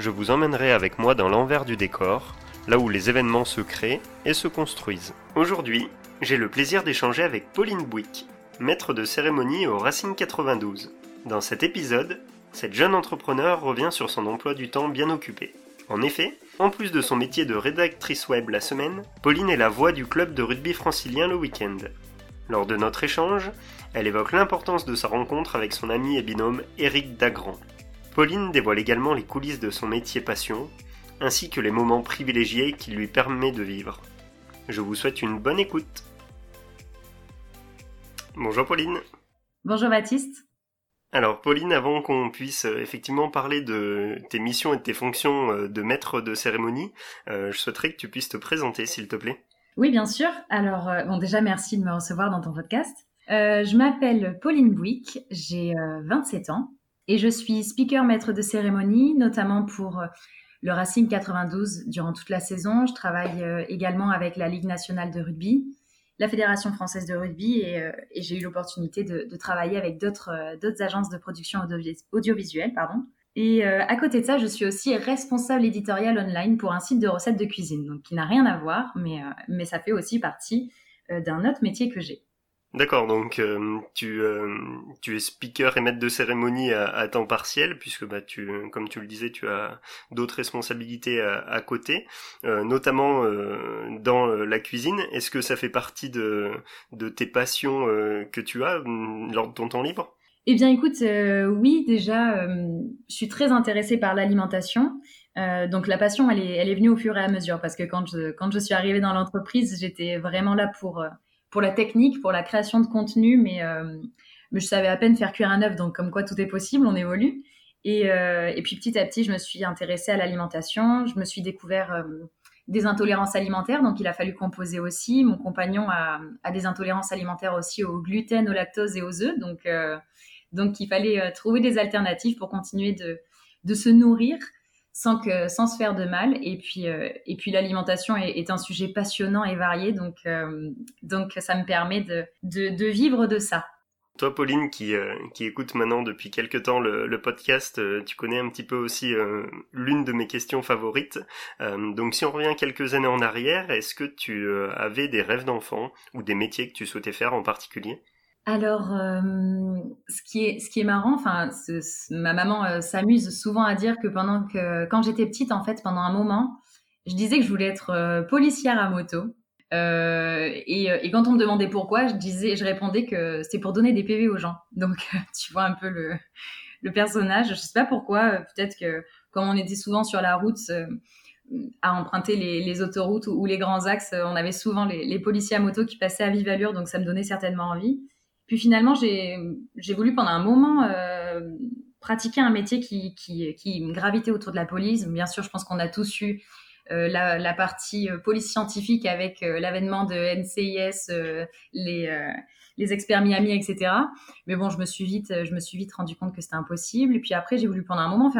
je vous emmènerai avec moi dans l'envers du décor, là où les événements se créent et se construisent. Aujourd'hui, j'ai le plaisir d'échanger avec Pauline Bouic, maître de cérémonie au Racing 92. Dans cet épisode, cette jeune entrepreneur revient sur son emploi du temps bien occupé. En effet, en plus de son métier de rédactrice web la semaine, Pauline est la voix du club de rugby francilien le week-end. Lors de notre échange, elle évoque l'importance de sa rencontre avec son ami et binôme Éric Dagrand. Pauline dévoile également les coulisses de son métier passion, ainsi que les moments privilégiés qu'il lui permet de vivre. Je vous souhaite une bonne écoute. Bonjour Pauline. Bonjour Baptiste. Alors Pauline, avant qu'on puisse euh, effectivement parler de tes missions et de tes fonctions euh, de maître de cérémonie, euh, je souhaiterais que tu puisses te présenter s'il te plaît. Oui, bien sûr. Alors, bon, déjà, merci de me recevoir dans ton podcast. je m'appelle Pauline Bouic, j'ai 27 ans et je suis speaker maître de cérémonie, notamment pour le Racing 92 durant toute la saison. Je travaille également avec la Ligue nationale de rugby la Fédération française de rugby et, euh, j'ai eu l'opportunité de, travailler avec d'autres euh, agences de production audiovisuelle. Pardon. Et euh, à côté de ça, je suis aussi responsable éditorial online pour un site de recettes de cuisine, donc qui n'a rien à voir, mais, mais ça fait aussi partie d'un autre métier que j'ai. D'accord, donc euh, tu, euh, tu es speaker et maître de cérémonie à, temps partiel, puisque bah, tu, comme tu le disais, tu as d'autres responsabilités à, côté, euh, notamment dans la cuisine. Est-ce que ça fait partie de, de tes passions que tu as mm, lors de ton temps libre? Eh bien écoute, oui, déjà, je suis très intéressée par l'alimentation. donc la passion, elle est, elle est venue au fur et à mesure, parce que quand je, quand je suis arrivée dans l'entreprise, j'étais vraiment là pour pour la technique, pour la création de contenu, mais, euh, mais je savais à peine faire cuire un œuf, donc comme quoi tout est possible, on évolue. Et, euh, puis petit à petit, je me suis intéressée à l'alimentation, je me suis découvert euh, des intolérances alimentaires, donc il a fallu composer aussi. Mon compagnon a, a des intolérances alimentaires aussi au gluten, au lactose et aux œufs, donc, donc il fallait trouver des alternatives pour continuer de, de se nourrir sans que sans se faire de mal. Et puis euh, et puis l'alimentation est, un sujet passionnant et varié. Donc euh, ça me permet de, vivre de ça. Toi Pauline qui euh, qui écoute maintenant depuis quelques temps le podcast tu connais un petit peu aussi l'une de mes questions favorites. Donc si on revient quelques années en arrière est-ce que tu avais des rêves d'enfant ou des métiers que tu souhaitais faire en particulier? Alors, euh, ce qui est ce qui est marrant, enfin, ma maman euh, s'amuse souvent à dire que pendant que quand j'étais petite, en fait, pendant un moment, je disais que je voulais être euh, policière à moto. Et, quand on me demandait pourquoi, je disais, je répondais que c'était pour donner des PV aux gens. Donc, tu vois un peu le, le personnage. Je sais pas pourquoi. Peut-être que comme on était souvent sur la route à emprunter les, les autoroutes ou, les grands axes, on avait souvent les, les policiers à moto qui passaient à vive allure, donc ça me donnait certainement envie. Puis finalement, j'ai voulu pendant un moment euh, pratiquer un métier qui, gravitait autour de la police. Bien sûr, je pense qu'on a tous eu euh, la, partie euh, police scientifique avec l'avènement de NCIS, les, experts Miami, etc. Mais bon, je me suis vite, rendu compte que c'était impossible. Et puis après, j'ai voulu pendant un moment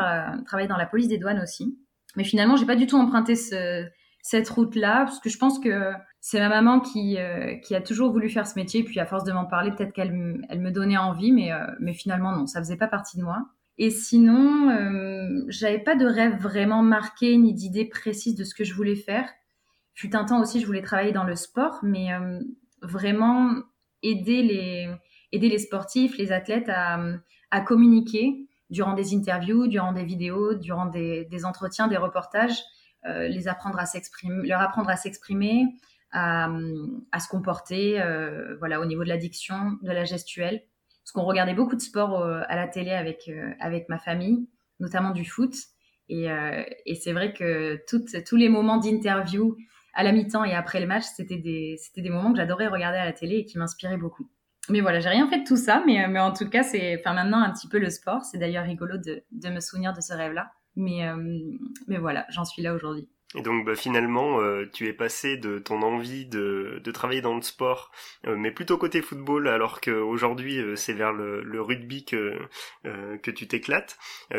travailler dans la police des douanes aussi. Mais finalement, j'ai pas du tout emprunté ce, cette route-là parce que je pense que c'est ma maman qui, euh, qui a toujours voulu faire ce métier. Puis à force de m'en parler, peut-être qu'elle elle me donnait envie, mais, euh, mais finalement non, ça faisait pas partie de moi. Et sinon, euh, j'avais pas de rêve vraiment marqué ni d'idée précise de ce que je voulais faire. Fut un temps aussi, je voulais travailler dans le sport, mais euh, vraiment aider les, sportifs, les athlètes à, communiquer durant des interviews, durant des vidéos, durant des entretiens, des reportages, les apprendre à s'exprimer, leur apprendre à s'exprimer, à, se comporter, euh, voilà, au niveau de l'addiction, de la gestuelle. Parce qu'on regardait beaucoup de sport euh, à la télé avec euh, avec ma famille, notamment du foot. Et, c'est vrai que tous les moments d'interview à la mi-temps et après le match, c'était des, c'était des moments que j'adorais regarder à la télé et qui m'inspiraient beaucoup. Mais voilà, j'ai rien fait de tout ça, mais, mais en tout cas, c'est, enfin maintenant un petit peu le sport. C'est d'ailleurs rigolo de, de me souvenir de ce rêve-là. Mais, mais voilà, j'en suis là aujourd'hui. Et donc bah, finalement, euh, tu es passé de ton envie de, de travailler dans le sport, euh, mais plutôt côté football, alors qu'aujourd'hui euh, c'est vers le, le, rugby que, que tu t'éclates.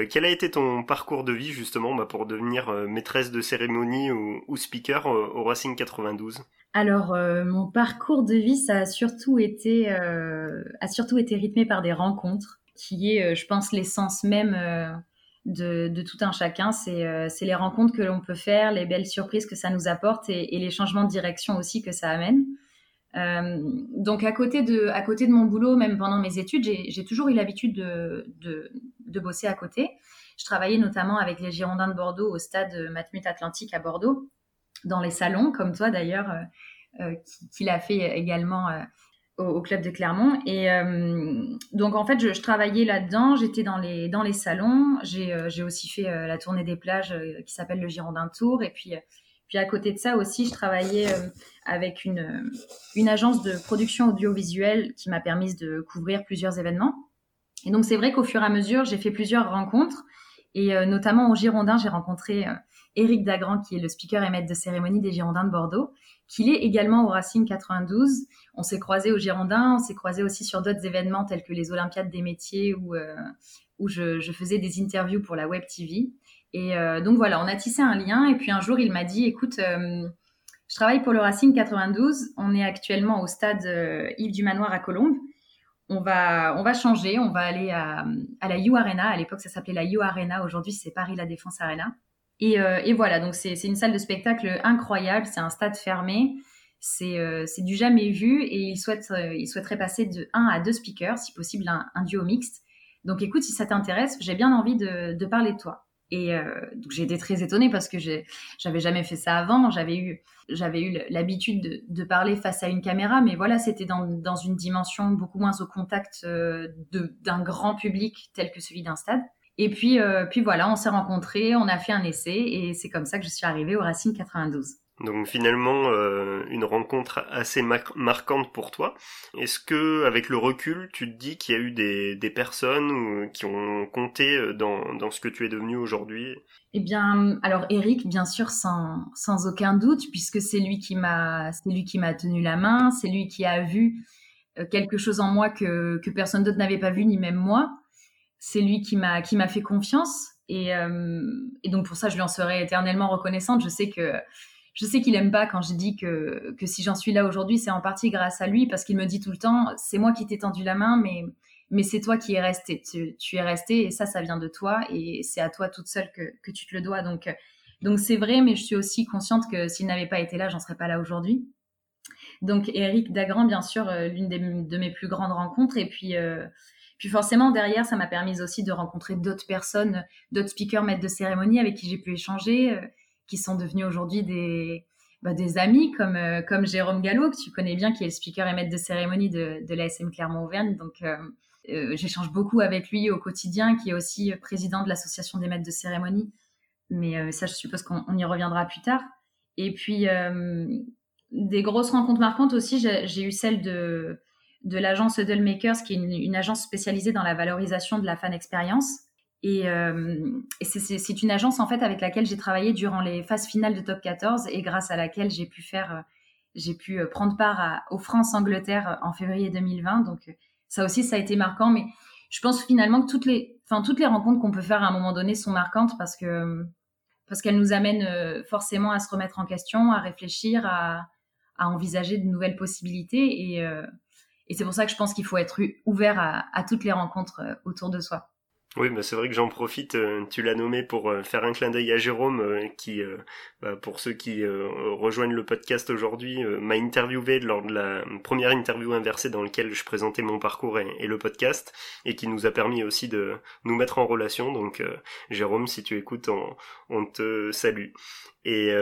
quel a été ton parcours de vie justement bah, pour devenir maîtresse de cérémonie ou, ou speaker au Racing 92 alors, mon parcours de vie, ça a surtout été, a surtout été rythmé par des rencontres, qui est, je pense, l'essence même de, tout un chacun. Euh, c'est les rencontres que l'on peut faire, les belles surprises que ça nous apporte et, les changements de direction aussi que ça amène. Euh, donc à côté, de, à côté de mon boulot, même pendant mes études, j'ai toujours eu l'habitude de, de, bosser à côté. Je travaillais notamment avec les Girondins de Bordeaux au stade Matmut Atlantique à Bordeaux, dans les salons, comme toi d'ailleurs, euh, qui, qui l'a fait également au, club de Clermont. Et euh, donc, en fait, je, travaillais là-dedans. J'étais dans les, dans les salons. J'ai euh, aussi fait euh, la tournée des plages qui s'appelle le Girondin Tour. Et puis, puis, à côté de ça aussi, je travaillais avec une, une agence de production audiovisuelle qui m'a permis de couvrir plusieurs événements. Et donc, c'est vrai qu'au fur et à mesure, j'ai fait plusieurs rencontres. Et notamment au Girondin, j'ai rencontré Éric Dagrand, qui est le speaker et maître de cérémonie des Girondins de Bordeaux, qu'il est également au Racing 92. On s'est croisé au Girondins, on s'est croisé aussi sur d'autres événements tels que les Olympiades des métiers où, euh, je, faisais des interviews pour la Web TV. Et euh, donc voilà, on a tissé un lien. Et puis un jour, il m'a dit, écoute, euh, je travaille pour le Racing 92. On est actuellement au stade Yves du Manoir à Colombes. On va, on va changer, on va aller à, à la U Arena. À l'époque, ça s'appelait la U Arena. Aujourd'hui, c'est Paris La Défense Arena. Euh, et, voilà, donc c'est une salle de spectacle incroyable, c'est un stade fermé, c'est euh, du jamais vu et il, souhaite, euh, il souhaiterait passer de 1 à 2 speakers, si possible un, duo mixte. Donc écoute, si ça t'intéresse, j'ai bien envie de, parler de toi. Et j'ai été très étonnée parce que j'avais jamais fait ça avant. J'avais eu, eu l'habitude de, parler face à une caméra, mais voilà, c'était dans, une dimension beaucoup moins au contact d'un grand public tel que celui d'un stade. Et puis, euh, puis voilà, on s'est rencontrés, on a fait un essai et c'est comme ça que je suis arrivée au Racing 92. Donc finalement, euh, une rencontre assez marquante pour toi. Est-ce que, avec le recul, tu te dis qu'il y a eu des, des personnes qui ont compté euh, dans, dans, ce que tu es devenu aujourd'hui? Eh bien, alors Eric, bien sûr, sans, sans aucun doute, puisque c'est lui qui m'a, c'est lui qui m'a tenu la main, c'est lui qui a vu quelque chose en moi que, que personne d'autre n'avait pas vu, ni même moi c'est lui qui m'a qui m'a fait confiance et, euh, et, donc pour ça je lui en serai éternellement reconnaissante. Je sais que je sais qu'il aime pas quand je dis que que si j'en suis là aujourd'hui, c'est en partie grâce à lui parce qu'il me dit tout le temps c'est moi qui t'ai tendu la main mais mais c'est toi qui es resté. Tu, es resté et ça ça vient de toi et c'est à toi toute seule que, que tu te le dois. Donc donc c'est vrai mais je suis aussi consciente que s'il n'avait pas été là, j'en serais pas là aujourd'hui. Donc Eric Dagrand bien sûr euh, l'une de mes plus grandes rencontres et puis euh, puis forcément, derrière, ça m'a permis aussi de rencontrer d'autres personnes, d'autres speakers, maîtres de cérémonie avec qui j'ai pu échanger, euh, qui sont devenus aujourd'hui des, bah, des amis, comme, euh, comme Jérôme Gallo, que tu connais bien, qui est le speaker et maître de cérémonie de, de l'ASM Clermont-Auvergne. Donc, euh, j'échange beaucoup avec lui au quotidien, qui est aussi président de l'association des maîtres de cérémonie. Mais ça, je suppose qu'on y reviendra plus tard. Et puis, des grosses rencontres marquantes aussi, j'ai eu celle de de l'agence Huddlemakers, qui est une, agence spécialisée dans la valorisation de la fan expérience. Et, euh, c'est une agence en fait avec laquelle j'ai travaillé durant les phases finales de Top 14 et grâce à laquelle j'ai pu faire, euh, j'ai pu euh, prendre part à, aux France-Angleterre en février 2020. Donc ça aussi, ça a été marquant. Mais je pense finalement que toutes les, enfin toutes les rencontres qu'on peut faire à un moment donné sont marquantes parce que parce qu'elles nous amènent forcément à se remettre en question, à réfléchir, à, à envisager de nouvelles possibilités et et c'est pour ça que je pense qu'il faut être ouvert à, toutes les rencontres euh, autour de soi. Oui, bah c'est vrai que j'en profite, euh, tu l'as nommé pour euh, faire un clin d'œil à Jérôme, qui, bah, pour ceux qui rejoignent le podcast aujourd'hui, m'a interviewé lors de la première interview inversée dans laquelle je présentais mon parcours et, le podcast, et qui nous a permis aussi de nous mettre en relation. Donc Jérôme, si tu écoutes, on, te salue. Et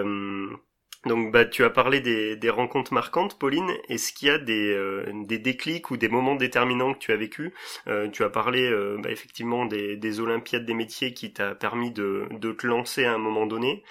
Donc bah tu as parlé des, des rencontres marquantes, Pauline. Est-ce qu'il y a des, euh, des déclics ou des moments déterminants que tu as vécu euh, Tu as parlé euh, bah, effectivement des, des Olympiades des métiers qui t'a permis de, de te lancer à un moment donné.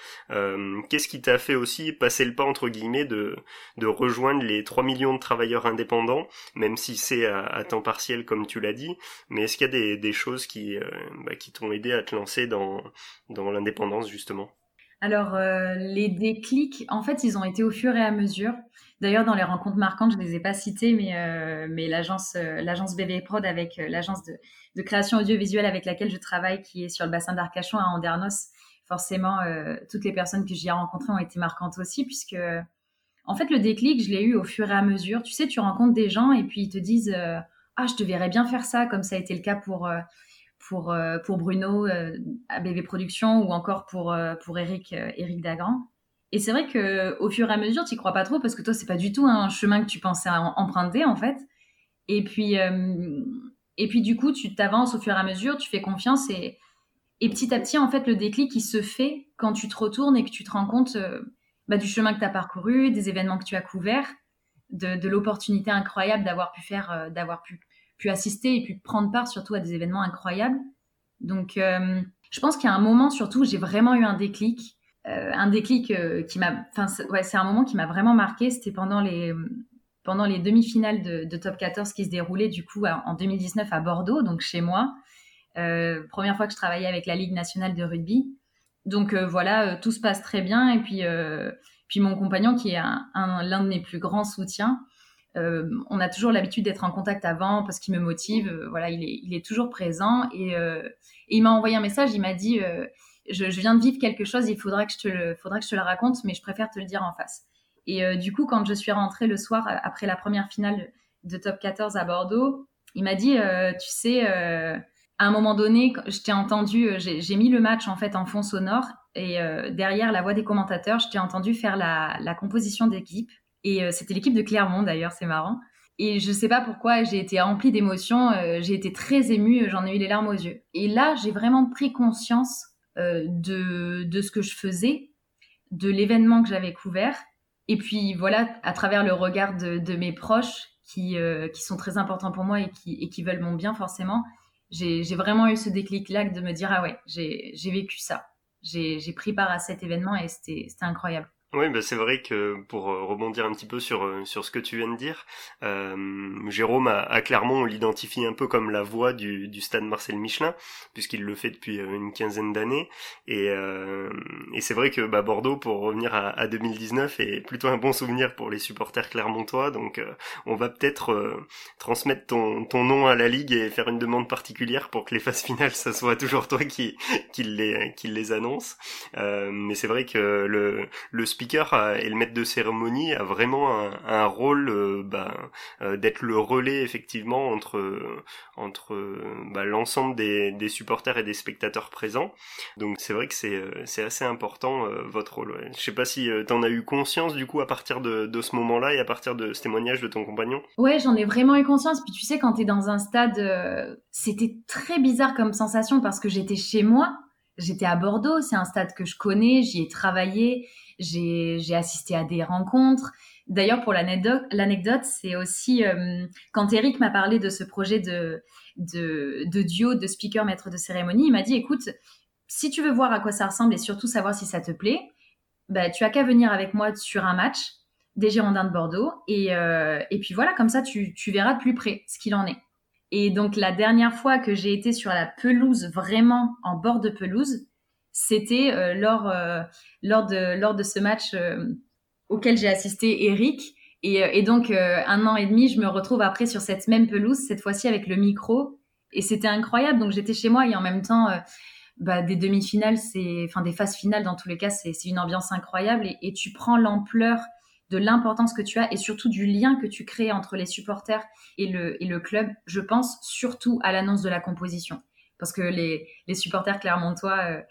Qu'est-ce qui t'a fait aussi passer le pas entre guillemets de, de rejoindre les 3 millions de travailleurs indépendants, même si c'est à, temps partiel comme tu l'as dit? Mais est-ce qu'il y a des, des choses qui, bah, qui t'ont aidé à te lancer dans, dans l'indépendance justement? Alors, euh, les déclics, en fait, ils ont été au fur et à mesure. D'ailleurs, dans les rencontres marquantes, je ne les ai pas citées, mais, euh, l'agence euh, BV Prod avec l'agence de, de, création audiovisuelle avec laquelle je travaille, qui est sur le bassin d'Arcachon à Andernos, forcément, toutes les personnes que j'y ai rencontrées ont été marquantes aussi, puisque, en fait, le déclic, je l'ai eu au fur et à mesure. Tu sais, tu rencontres des gens et puis ils te disent Ah, je te verrais bien faire ça, comme ça a été le cas pour pour, euh, pour Bruno euh, à BB Productions ou encore pour, euh, pour Eric, Eric Dagrand. Et c'est vrai que au fur et à mesure, tu crois pas trop parce que toi, c'est pas du tout un chemin que tu pensais emprunter en fait. Et puis, et puis du coup, tu t'avances au fur et à mesure, tu fais confiance et, et petit à petit, en fait, le déclic qui se fait quand tu te retournes et que tu te rends compte bah, du chemin que tu as parcouru, des événements que tu as couverts, de l'opportunité incroyable d'avoir pu faire, d'avoir pu pu assister et pu prendre part surtout à des événements incroyables. Donc, euh, je pense qu'il y a un moment surtout où j'ai vraiment eu un déclic. Euh, un déclic euh, qui m'a. Enfin, c'est un moment qui m'a vraiment marqué. C'était pendant les, pendant les demi-finales de, Top 14 qui se déroulaient du coup en 2019 à Bordeaux, donc chez moi. première fois que je travaillais avec la Ligue nationale de rugby. Donc voilà, tout se passe très bien. Et puis, puis mon compagnon, qui est un, l'un de mes plus grands soutiens, euh, on a toujours l'habitude d'être en contact avant parce qu'il me motive. Euh, voilà, il est, toujours présent et, euh, il m'a envoyé un message. Il m'a dit je, viens de vivre quelque chose. Il faudra que je te le, raconte, mais je préfère te le dire en face. Et du coup, quand je suis rentrée le soir après la première finale de Top 14 à Bordeaux, il m'a dit tu sais à un moment donné, je t'ai entendu, j'ai mis le match en fait en fond sonore et derrière la voix des commentateurs, je t'ai entendu faire la composition d'équipe et euh, c'était l'équipe de Clermont d'ailleurs, c'est marrant. Et je sais pas pourquoi, j'ai été remplie d'émotions, euh, j'ai été très émue, j'en ai eu les larmes aux yeux. Et là, j'ai vraiment pris conscience euh, de, de ce que je faisais, de l'événement que j'avais couvert. Et puis voilà, à travers le regard de, de mes proches qui, qui sont très importants pour moi et qui, et qui veulent mon bien forcément, j'ai vraiment eu ce déclic-là de me dire, ah ouais, j'ai vécu ça. J'ai pris part à cet événement et c'était incroyable. Oui, bah c'est vrai que pour euh, rebondir un petit peu sur euh, sur ce que tu viens de dire, euh, Jérôme à, Clermont, on l'identifie un peu comme la voix du, du stade Marcel Michelin, puisqu'il le fait depuis euh, une quinzaine d'années. Et, et c'est vrai que bah, Bordeaux, pour revenir à, à, 2019, est plutôt un bon souvenir pour les supporters clermontois. Donc on va peut-être transmettre ton, ton nom à la ligue et faire une demande particulière pour que les phases finales, ça soit toujours toi qui qui les qui les annonce. mais c'est vrai que le le speaker et le maître de cérémonie a vraiment un, rôle euh, bah, euh, d'être le relais effectivement entre bah, l'ensemble des, supporters et des spectateurs présents. Donc c'est vrai que c'est assez important euh, votre rôle. Ouais. Je sais pas si tu en as eu conscience du coup à partir de, ce moment-là et à partir de ce témoignage de ton compagnon? Ouais, j'en ai vraiment eu conscience. Puis tu sais quand tu es dans un stade, c'était très bizarre comme sensation parce que j'étais chez moi. J'étais à Bordeaux, c'est un stade que je connais, j'y ai travaillé, j'ai assisté à des rencontres. D'ailleurs, pour l'anecdote, c'est aussi euh, quand Eric m'a parlé de ce projet de, de, de, duo de speaker maître de cérémonie, il m'a dit, écoute, si tu veux voir à quoi ça ressemble et surtout savoir si ça te plaît, bah, tu as qu'à venir avec moi sur un match des Girondins de Bordeaux. Et, euh, et puis voilà, comme ça, tu, tu verras de plus près ce qu'il en est. Et donc, la dernière fois que j'ai été sur la pelouse, vraiment en bord de pelouse, c'était euh, lors, euh, lors, de, lors de ce match euh, auquel j'ai assisté Eric. Et, donc, un an et demi, je me retrouve après sur cette même pelouse, cette fois-ci avec le micro. Et c'était incroyable. Donc, j'étais chez moi et en même temps, bah, des demi-finales, c'est, enfin, des phases finales, dans tous les cas, c'est une ambiance incroyable. Et, tu prends l'ampleur de l'importance que tu as et surtout du lien que tu crées entre les supporters et le, et le club. Je pense surtout à l'annonce de la composition. Parce que les, les supporters clermontois,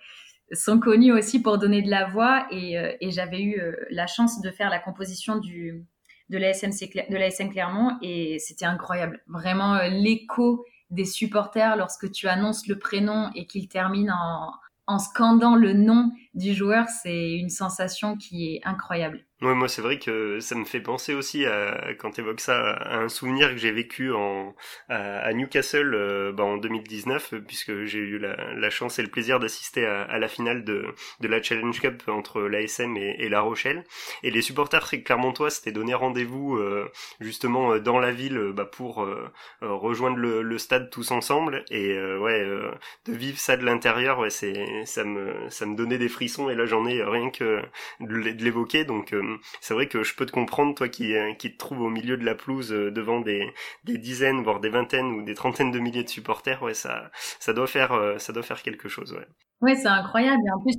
sont connus aussi pour donner de la voix et, euh, j'avais eu euh, la chance de faire la composition du, de la, SMC, de Clermont et c'était incroyable. Vraiment euh, l'écho des supporters lorsque tu annonces le prénom et qu'il termine en, en scandant le nom du joueur, c'est une sensation qui est incroyable. Ouais, moi, c'est vrai que ça me fait penser aussi à, quand tu évoques ça, à un souvenir que j'ai vécu en, à, Newcastle euh, bah, en 2019, puisque j'ai eu la, chance et le plaisir d'assister à, la finale de, de la Challenge Cup entre l'ASM et, et, La Rochelle. Et les supporters clermontois s'étaient donné rendez-vous euh, justement euh, dans la ville bah, pour rejoindre le, le, stade tous ensemble. Et ouais, de vivre ça de l'intérieur, ouais, c'est ça me ça me donnait des frissons. Et là, j'en ai rien que de l'évoquer, donc c'est vrai que je peux te comprendre, toi qui, euh, te trouves au milieu de la pelouse euh, devant des, dizaines, voire des vingtaines ou des trentaines de milliers de supporters, ouais, ça, ça doit faire, euh, ça doit faire quelque chose, ouais. Ouais, c'est incroyable. Et en plus,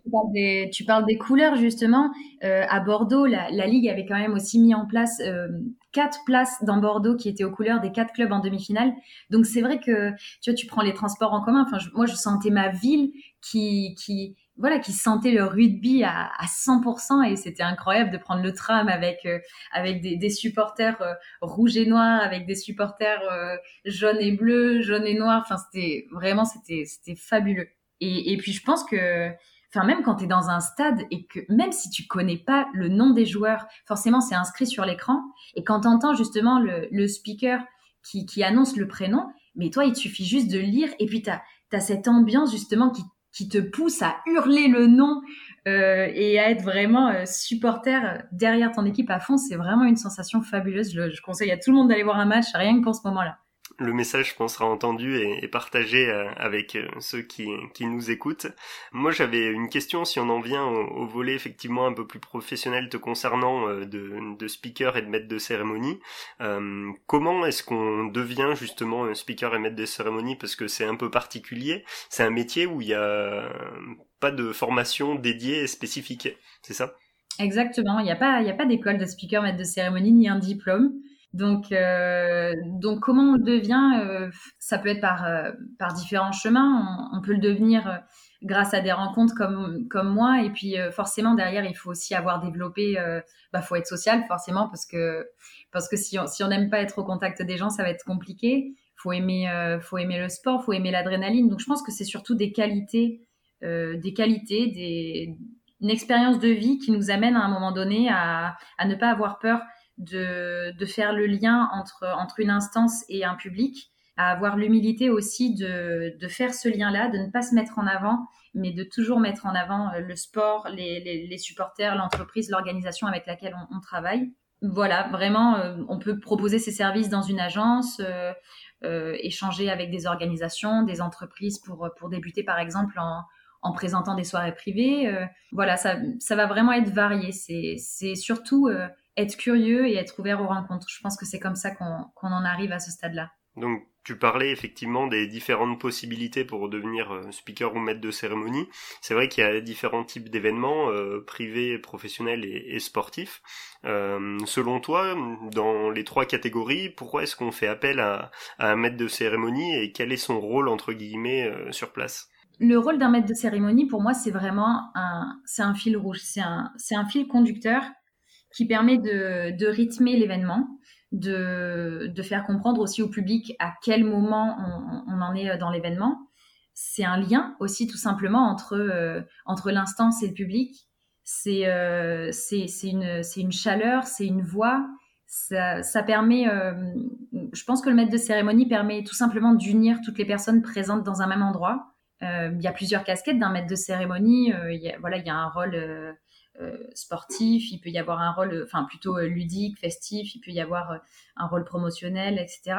tu parles des, couleurs justement. à Bordeaux, la, ligue avait quand même aussi mis en place quatre places dans Bordeaux qui étaient aux couleurs des quatre clubs en demi-finale. Donc c'est vrai que tu vois, tu prends les transports en commun. Enfin, moi, je sentais ma ville qui, qui, voilà, qui sentait le rugby à, à 100% et c'était incroyable de prendre le tram avec euh, avec des, des supporters euh, rouges et noirs, avec des supporters euh, jaunes et bleus, jaunes et noirs. Enfin, c'était vraiment c'était c'était fabuleux. Et, et puis je pense que enfin même quand tu es dans un stade et que même si tu connais pas le nom des joueurs, forcément c'est inscrit sur l'écran et quand tu entends justement le, le speaker qui, qui annonce le prénom, mais toi il te suffit juste de lire et puis tu as, as cette ambiance justement qui qui te pousse à hurler le nom euh, et à être vraiment euh, supporter derrière ton équipe à fond, c'est vraiment une sensation fabuleuse. Je, je, conseille à tout le monde d'aller voir un match rien que pour ce moment-là le message, je pense, sera entendu et, partagé euh, avec euh, ceux qui, qui nous écoutent. Moi, j'avais une question, si on en vient au, volet effectivement un peu plus professionnel te concernant euh, de, de speaker et de maître de cérémonie. comment est-ce qu'on devient justement un speaker et maître de cérémonie? Parce que c'est un peu particulier. C'est un métier où il n'y a pas de formation dédiée et spécifique. C'est ça? Exactement. Il n'y a pas, a pas d'école de speaker, maître de cérémonie, ni un diplôme. Donc, euh, donc comment on le devient euh, Ça peut être par, euh, par différents chemins. On, peut le devenir grâce à des rencontres comme, comme moi. Et puis forcément, derrière, il faut aussi avoir développé, bah, faut être social forcément parce que, parce que si on si n'aime pas être au contact des gens, ça va être compliqué. Faut aimer, faut aimer le sport, faut aimer l'adrénaline. Donc je pense que c'est surtout des qualités, des qualités, des, une expérience de vie qui nous amène à un moment donné à, à ne pas avoir peur de, faire le lien entre, entre une instance et un public, à avoir l'humilité aussi de, de faire ce lien-là, de ne pas se mettre en avant, mais de toujours mettre en avant euh, le sport, les, les, supporters, l'entreprise, l'organisation avec laquelle on, travaille. Voilà, vraiment, euh, on peut proposer ses services dans une agence, euh, échanger avec des organisations, des entreprises pour, pour débuter par exemple en, en présentant des soirées privées. voilà, ça, ça va vraiment être varié. C'est surtout être curieux et être ouvert aux rencontres. Je pense que c'est comme ça qu'on en arrive à ce stade-là. Donc tu parlais effectivement des différentes possibilités pour devenir euh, speaker ou maître de cérémonie. C'est vrai qu'il y a différents types d'événements, euh, privés, professionnels et, sportifs. Euh, selon toi, dans les trois catégories, pourquoi est-ce qu'on fait appel à, un maître de cérémonie et quel est son rôle entre guillemets sur place? Le rôle d'un maître de cérémonie, pour moi, c'est vraiment un, c'est un fil rouge, c'est un, c'est un fil conducteur qui permet de, rythmer l'événement, de, faire comprendre aussi au public à quel moment on, en est dans l'événement. C'est un lien aussi tout simplement entre, euh, l'instance et le public. C'est euh, une, une chaleur, c'est une voix. Ça, permet, euh, je pense que le maître de cérémonie permet tout simplement d'unir toutes les personnes présentes dans un même endroit. Euh, il y a plusieurs casquettes d'un maître de cérémonie. Euh, il y a, un rôle euh, sportif, il peut y avoir un rôle, enfin plutôt euh, ludique, festif, il peut y avoir euh, un rôle promotionnel, etc.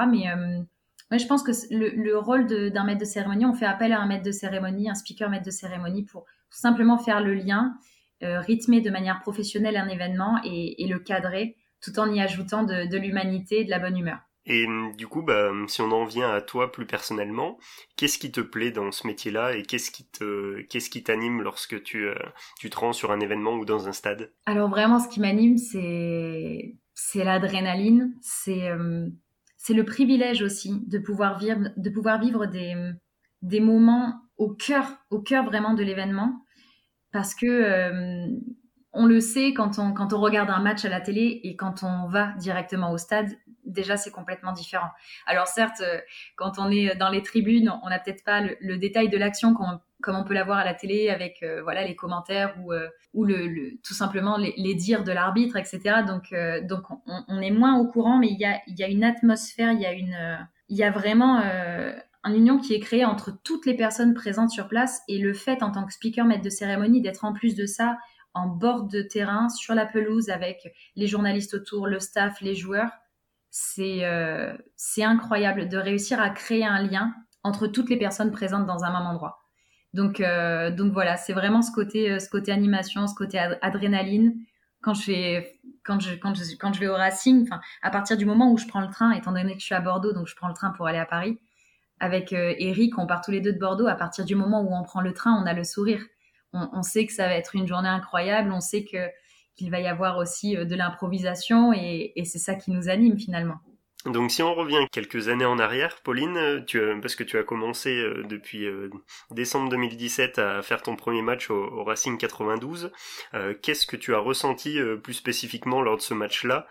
Mais je pense que le, le rôle d'un maître de cérémonie, on fait appel à un maître de cérémonie, un speaker maître de cérémonie pour simplement faire le lien, rythmer de manière professionnelle un événement et, et, le cadrer tout en y ajoutant de, de l'humanité et de la bonne humeur. Et hum, du coup, bah, hum, si on en vient à toi plus personnellement, qu'est-ce qui te plaît dans ce métier-là et qu'est-ce qui t'anime lorsque tu, euh, tu te rends sur un événement ou dans un stade? Alors vraiment, ce qui m'anime, c'est, c'est l'adrénaline, c'est, hum, c'est le privilège aussi de pouvoir vivre, de pouvoir vivre des, des moments au cœur, au cœur vraiment de l'événement, parce que on le sait quand on, quand on regarde un match à la télé et quand on va directement au stade, déjà c'est complètement différent. Alors certes, euh, quand on est dans les tribunes, on n'a peut-être pas le, détail de l'action comme, on peut l'avoir à la télé avec euh, voilà les commentaires ou, euh, ou le, tout simplement les, dires de l'arbitre, etc. Donc, donc on, est moins au courant, mais il y a, y a une atmosphère, il y a, une, il y a vraiment un union qui est créé entre toutes les personnes présentes sur place et le fait en tant que speaker maître de cérémonie d'être en plus de ça en bord de terrain, sur la pelouse, avec les journalistes autour, le staff, les joueurs. C'est euh, incroyable de réussir à créer un lien entre toutes les personnes présentes dans un même endroit. Donc, euh, voilà, c'est vraiment ce côté, euh, animation, ce côté adrénaline. Quand je vais au Racing, à partir du moment où je prends le train, étant donné que je suis à Bordeaux, donc je prends le train pour aller à Paris, avec Eric, on part tous les deux de Bordeaux. À partir du moment où on prend le train, on a le sourire on, sait que ça va être une journée incroyable, on sait qu'il va y avoir aussi euh, de l'improvisation et, c'est ça qui nous anime finalement. Donc si on revient quelques années en arrière, Pauline, euh, tu parce que tu as commencé euh, depuis décembre 2017 à faire ton premier match au, Racing 92, qu'est-ce que tu as ressenti plus spécifiquement lors de ce match-là,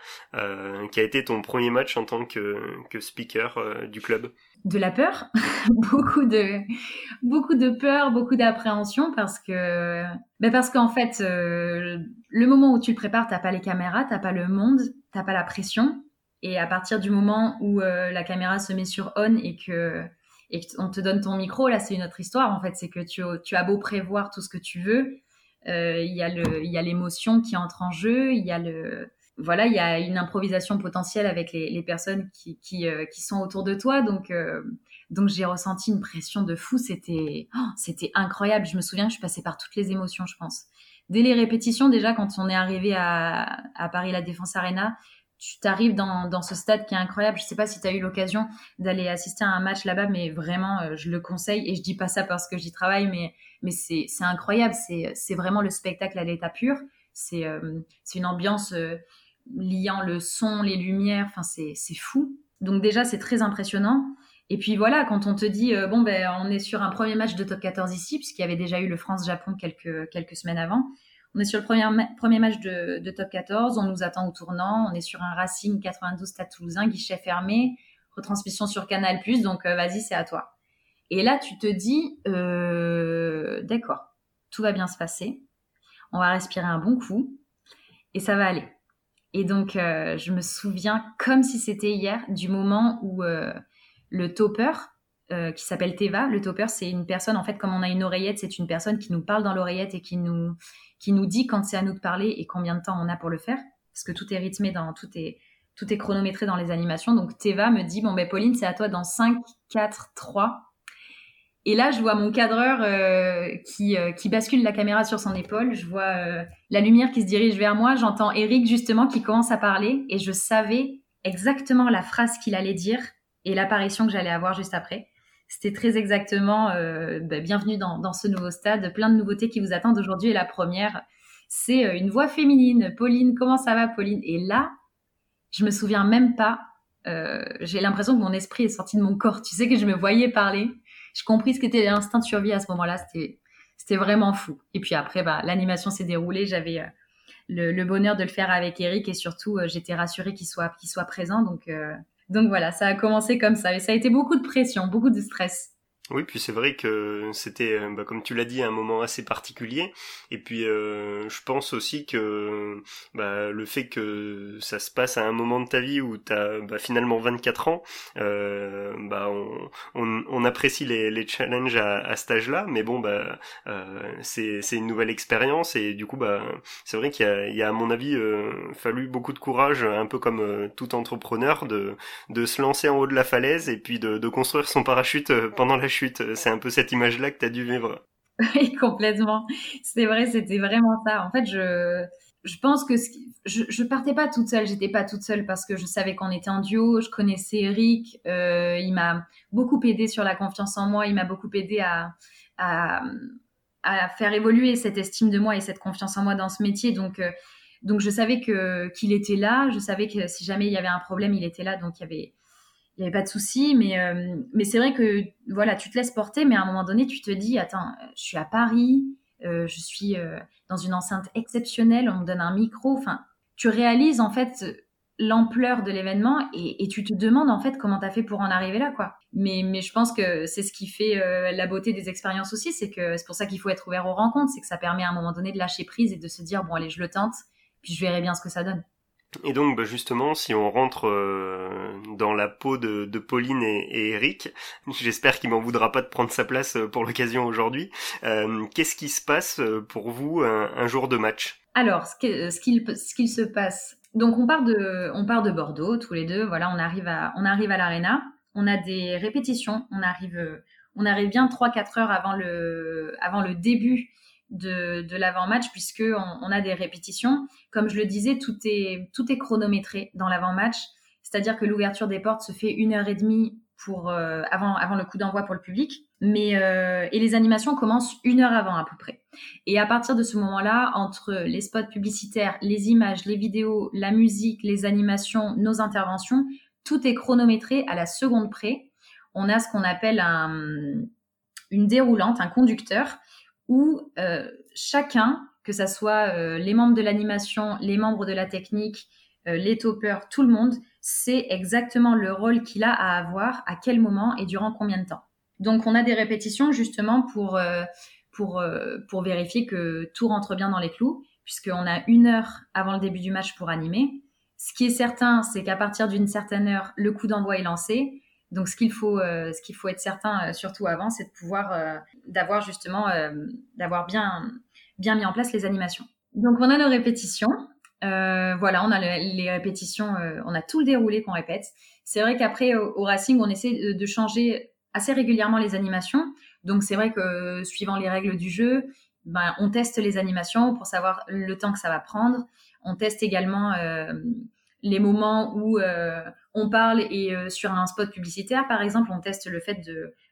qui a été ton premier match en tant que, que speaker du club? De la peur, beaucoup de beaucoup de peur, beaucoup d'appréhension parce que ben parce qu'en fait euh, le moment où tu le prépares, t'as pas les caméras, t'as pas le monde, t'as pas la pression et à partir du moment où euh, la caméra se met sur on et que et qu'on te donne ton micro, là c'est une autre histoire en fait, c'est que tu, tu as beau prévoir tout ce que tu veux, euh, il il y a l'émotion qui entre en jeu, il y a le voilà, il y a une improvisation potentielle avec les, personnes qui, euh, qui, sont autour de toi. Donc, euh, donc j'ai ressenti une pression de fou. C'était, oh, c'était incroyable. Je me souviens que je passais par toutes les émotions, je pense. Dès les répétitions, déjà, quand on est arrivé à, Paris La Défense Arena, tu t'arrives dans, ce stade qui est incroyable. Je ne sais pas si tu as eu l'occasion d'aller assister à un match là-bas, mais vraiment, euh, je le conseille. Et je dis pas ça parce que j'y travaille, mais, mais c'est, incroyable. C'est, vraiment le spectacle à l'état pur. C'est, c'est une ambiance liant le son, les lumières, enfin c'est fou. Donc déjà c'est très impressionnant. Et puis voilà, quand on te dit euh, bon ben on est sur un premier match de top 14 ici, puisqu'il y avait déjà eu le France-Japon quelques, quelques semaines avant. On est sur le premier, premier match de, top 14, on nous attend au tournant, on est sur un Racing 92 Stade Toulousain, guichet fermé, retransmission sur Canal+, donc euh, vas-y c'est à toi. Et là tu te dis euh, d'accord, tout va bien se passer, on va respirer un bon coup. Et ça va aller. Et donc, euh, je me souviens comme si c'était hier du moment où euh, le topper, euh, qui s'appelle Teva, le topper, c'est une personne, en fait, comme on a une oreillette, c'est une personne qui nous parle dans l'oreillette et qui nous, qui nous dit quand c'est à nous de parler et combien de temps on a pour le faire. Parce que tout est rythmé, dans, tout, est, tout est chronométré dans les animations. Donc, Teva me dit, bon, ben, Pauline, c'est à toi dans 5, 4, 3. Et là, je vois mon cadreur euh, qui, euh, qui, bascule la caméra sur son épaule. Je vois la lumière qui se dirige vers moi. J'entends Eric justement qui commence à parler et je savais exactement la phrase qu'il allait dire et l'apparition que j'allais avoir juste après. C'était très exactement bah, bienvenue dans, ce nouveau stade. Plein de nouveautés qui vous attendent aujourd'hui. Et la première, c'est une voix féminine. Pauline, comment ça va, Pauline? Et là, je me souviens même pas. J'ai l'impression que mon esprit est sorti de mon corps. Tu sais que je me voyais parler j'ai compris ce qu'était l'instinct de survie à ce moment-là. C'était, vraiment fou. Et puis après, bah, l'animation s'est déroulée. J'avais euh, le, bonheur de le faire avec Eric et surtout, euh, j'étais rassurée qu'il soit, qu'il soit présent. Donc, euh, donc voilà, ça a commencé comme ça. Et ça a été beaucoup de pression, beaucoup de stress. Oui, puis c'est vrai que c'était, euh, bah, comme tu l'as dit, un moment assez particulier. Et puis, euh, je pense aussi que bah, le fait que ça se passe à un moment de ta vie où tu as bah, finalement 24 ans, euh, bah, on, on, on, apprécie les, challenges à, à cet âge-là. Mais bon, bah, euh, c'est une nouvelle expérience. Et du coup, bah, c'est vrai qu'il y, a, à mon avis, euh, fallu beaucoup de courage, un peu comme euh, tout entrepreneur, de, de se lancer en haut de la falaise et puis de, de construire son parachute pendant la chute euh, c'est un peu cette image-là que tu as dû vivre. Oui, complètement. C'est vrai, c'était vraiment ça. En fait, je, je pense que je, je partais pas toute seule. J'étais pas toute seule parce que je savais qu'on était en duo. Je connaissais Eric. Euh, il m'a beaucoup aidé sur la confiance en moi. Il m'a beaucoup aidé à, à, faire évoluer cette estime de moi et cette confiance en moi dans ce métier. Donc, euh, donc je savais que qu'il était là. Je savais que si jamais il y avait un problème, il était là. Donc il y avait il n'y avait pas de souci, mais, euh, mais c'est vrai que voilà, tu te laisses porter, mais à un moment donné, tu te dis, attends, je suis à Paris, je suis dans une enceinte exceptionnelle, on me donne un micro. Enfin, tu réalises en fait l'ampleur de l'événement et, tu te demandes en fait comment tu as fait pour en arriver là quoi. Mais, mais je pense que c'est ce qui fait la beauté des expériences aussi, c'est que c'est pour ça qu'il faut être ouvert aux rencontres, c'est que ça permet à un moment donné de lâcher prise et de se dire bon allez je le tente, puis je verrai bien ce que ça donne. Et donc, bah, justement, si on rentre euh, dans la peau de, Pauline et, Eric, j'espère qu'il m'en voudra pas de prendre sa place euh, pour l'occasion aujourd'hui. Euh, qu'est-ce qui se passe pour vous un, jour de match? Alors, ce qu'il se passe. Donc, on part de Bordeaux tous les deux. Voilà, on arrive à l'arena. On a des répétitions. On arrive bien 3-4 heures avant le début de, l'avant-match puisque on, a des répétitions. Comme je le disais, tout est, tout est chronométré dans l'avant-match, c'est-à-dire que l'ouverture des portes se fait une heure et demie pour euh, avant, avant le coup d'envoi pour le public, mais euh, et les animations commencent une heure avant à peu près. Et à partir de ce moment-là, entre les spots publicitaires, les images, les vidéos, la musique, les animations, nos interventions, tout est chronométré à la seconde près. On a ce qu'on appelle un, une déroulante, un conducteur, où euh, chacun, que ce soit euh, les membres de l'animation, les membres de la technique, euh, les toppers, tout le monde, sait exactement le rôle qu'il a à avoir, à quel moment et durant combien de temps. Donc on a des répétitions justement pour, pour, pour vérifier que tout rentre bien dans les clous, puisqu'on a une heure avant le début du match pour animer. Ce qui est certain, c'est qu'à partir d'une certaine heure, le coup d'envoi est lancé. Donc, ce qu'il faut, euh, ce qu'il faut être certain, euh, surtout avant, c'est de pouvoir, euh, d'avoir justement, d'avoir bien, bien mis en place les animations. Donc, on a nos répétitions. voilà, on a les répétitions, on a tout le déroulé qu'on répète. C'est vrai qu'après, au, Racing, on essaie de, changer assez régulièrement les animations. Donc, c'est vrai que suivant les règles du jeu, ben, on teste les animations pour savoir le temps que ça va prendre. On teste également les moments où euh, on parle et euh, sur un spot publicitaire, par exemple, on teste le fait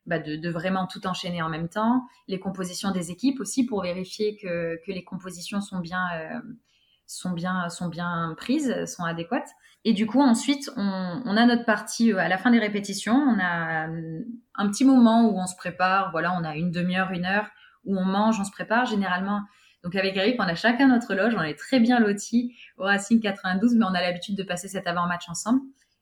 bah, de, de, vraiment tout enchaîner en même temps, les compositions des équipes aussi pour vérifier que, que les compositions sont bien, euh, sont, bien, sont bien prises, sont adéquates. Et du coup, ensuite, on, on, a notre partie à la fin des répétitions, on a un petit moment où on se prépare, voilà, on a une demi-heure, une heure, où on mange, on se prépare. Généralement, donc avec Eric, on a chacun notre loge, on est très bien lotis au Racing 92, mais on a l'habitude de passer cet avant-match ensemble.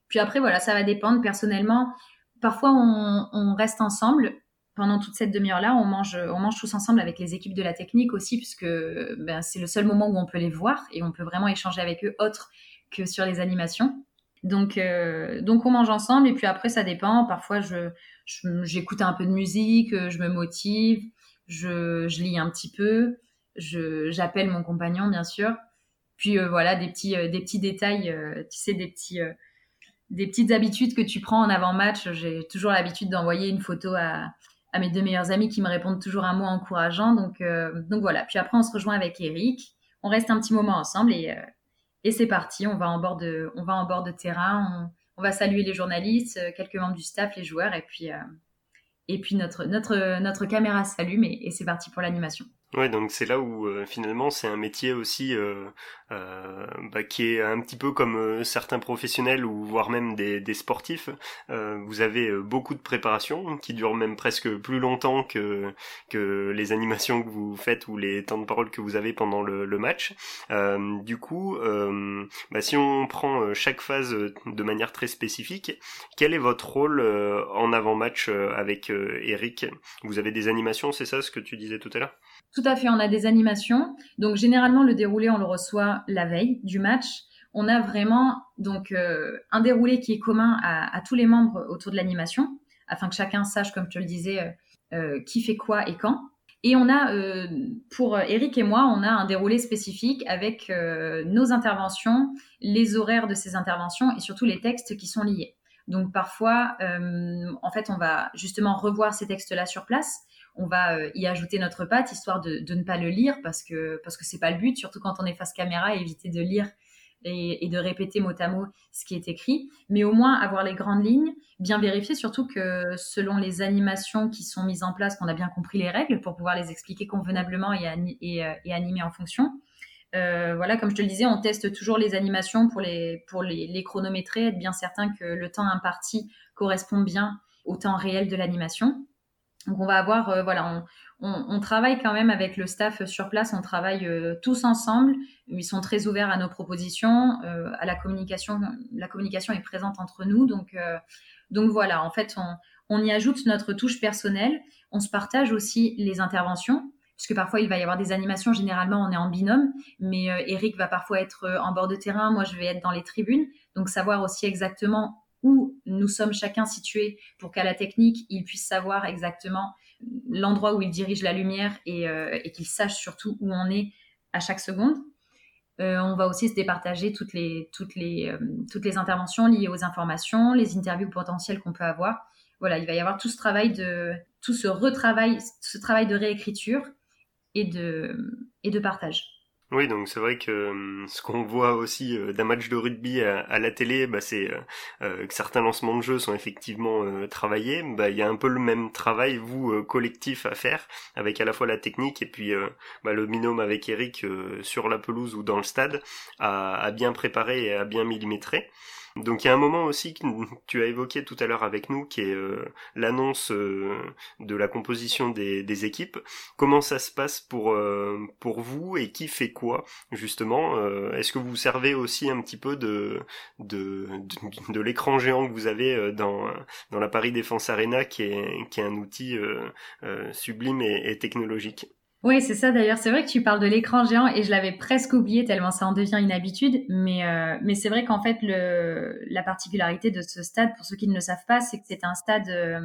Puis après, voilà, ça va dépendre. Personnellement, parfois on, reste ensemble pendant toute cette demi-heure-là. On mange, on mange tous ensemble avec les équipes de la technique aussi, puisque ben, c'est le seul moment où on peut les voir et on peut vraiment échanger avec eux autre que sur les animations. Donc, euh, donc on mange ensemble et puis après ça dépend. Parfois je, j'écoute un peu de musique, je me motive, je, je lis un petit peu j'appelle mon compagnon bien sûr. Puis euh, voilà des petits euh, des petits détails, euh, tu sais des petits des petites habitudes que tu prends en avant-match. J'ai toujours l'habitude d'envoyer une photo à, à, mes deux meilleurs amis qui me répondent toujours un mot encourageant. Donc, donc voilà. Puis après, on se rejoint avec Eric. On reste un petit moment ensemble et, et c'est parti. On va en bord de, on va en bord de terrain. On, va saluer les journalistes, quelques membres du staff, les joueurs. Et puis, et puis notre, notre, notre caméra s'allume et c'est parti pour l'animation. Ouais, donc c'est là où euh, finalement c'est un métier aussi euh, euh, bah, qui est un petit peu comme euh, certains professionnels ou voire même des, des sportifs. Euh, vous avez beaucoup de préparation qui dure même presque plus longtemps que que les animations que vous faites ou les temps de parole que vous avez pendant le, le match. du coup, bah, si on prend chaque phase de manière très spécifique, quel est votre rôle en avant-match avec Eric? Vous avez des animations, c'est ça ce que tu disais tout à l'heure? Tout à fait, on a des animations. Donc généralement, le déroulé, on le reçoit la veille du match. On a vraiment donc euh, un déroulé qui est commun à, tous les membres autour de l'animation, afin que chacun sache, comme je le disais, euh, euh, qui fait quoi et quand. Et on a, pour Eric et moi, on a un déroulé spécifique avec nos interventions, les horaires de ces interventions et surtout les textes qui sont liés. Donc parfois, en fait, on va justement revoir ces textes-là sur place on va euh, y ajouter notre patte histoire de, ne pas le lire parce que parce que c'est pas le but, surtout quand on est face caméra, éviter de lire et, de répéter mot à mot ce qui est écrit, mais au moins avoir les grandes lignes, bien vérifier surtout que selon les animations qui sont mises en place, qu'on a bien compris les règles pour pouvoir les expliquer convenablement et, euh, animer en fonction. Euh, voilà, comme je te le disais, on teste toujours les animations pour les, pour les chronométrer, être bien certain que le temps imparti correspond bien au temps réel de l'animation. Donc on va avoir, voilà, on, travaille quand même avec le staff sur place, on travaille tous ensemble. Ils sont très ouverts à nos propositions, à la communication. La communication est présente entre nous, donc donc voilà. En fait, on, y ajoute notre touche personnelle. On se partage aussi les interventions puisque parfois il va y avoir des animations. Généralement, on est en binôme, mais euh, Eric va parfois être euh, en bord de terrain, moi je vais être dans les tribunes. Donc savoir aussi exactement où nous sommes chacun situés pour qu'à la technique, il puisse savoir exactement l'endroit où il dirige la lumière et, euh, qu'il sache surtout où on est à chaque seconde. on va aussi se départager toutes les, toutes, les, toutes les interventions liées aux informations, les interviews potentielles qu'on peut avoir. Voilà, il va y avoir tout ce travail de, tout ce retravail, ce travail de réécriture et de, et de partage. Oui, donc c'est vrai que hum, ce qu'on voit aussi euh, d'un match de rugby à, la télé, bah, c'est euh, euh, que certains lancements de jeux sont effectivement travaillés. Bah, il y a un peu le même travail, vous, collectif à faire, avec à la fois la technique et puis bah, le binôme avec Eric sur la pelouse ou dans le stade, à, à bien préparer et à bien millimétrer. Donc il y a un moment aussi que tu as évoqué tout à l'heure avec nous, qui est euh, l'annonce euh, de la composition des, équipes. Comment ça se passe pour euh, vous et qui fait quoi justement Est-ce que vous servez aussi un petit peu de l'écran géant que vous avez dans la Paris Défense Arena, qui est un outil sublime et technologique? Oui, c'est ça d'ailleurs. C'est vrai que tu parles de l'écran géant et je l'avais presque oublié tellement ça en devient une habitude. Mais, euh, mais c'est vrai qu'en fait, le, la particularité de ce stade, pour ceux qui ne le savent pas, c'est que c'est un stade euh,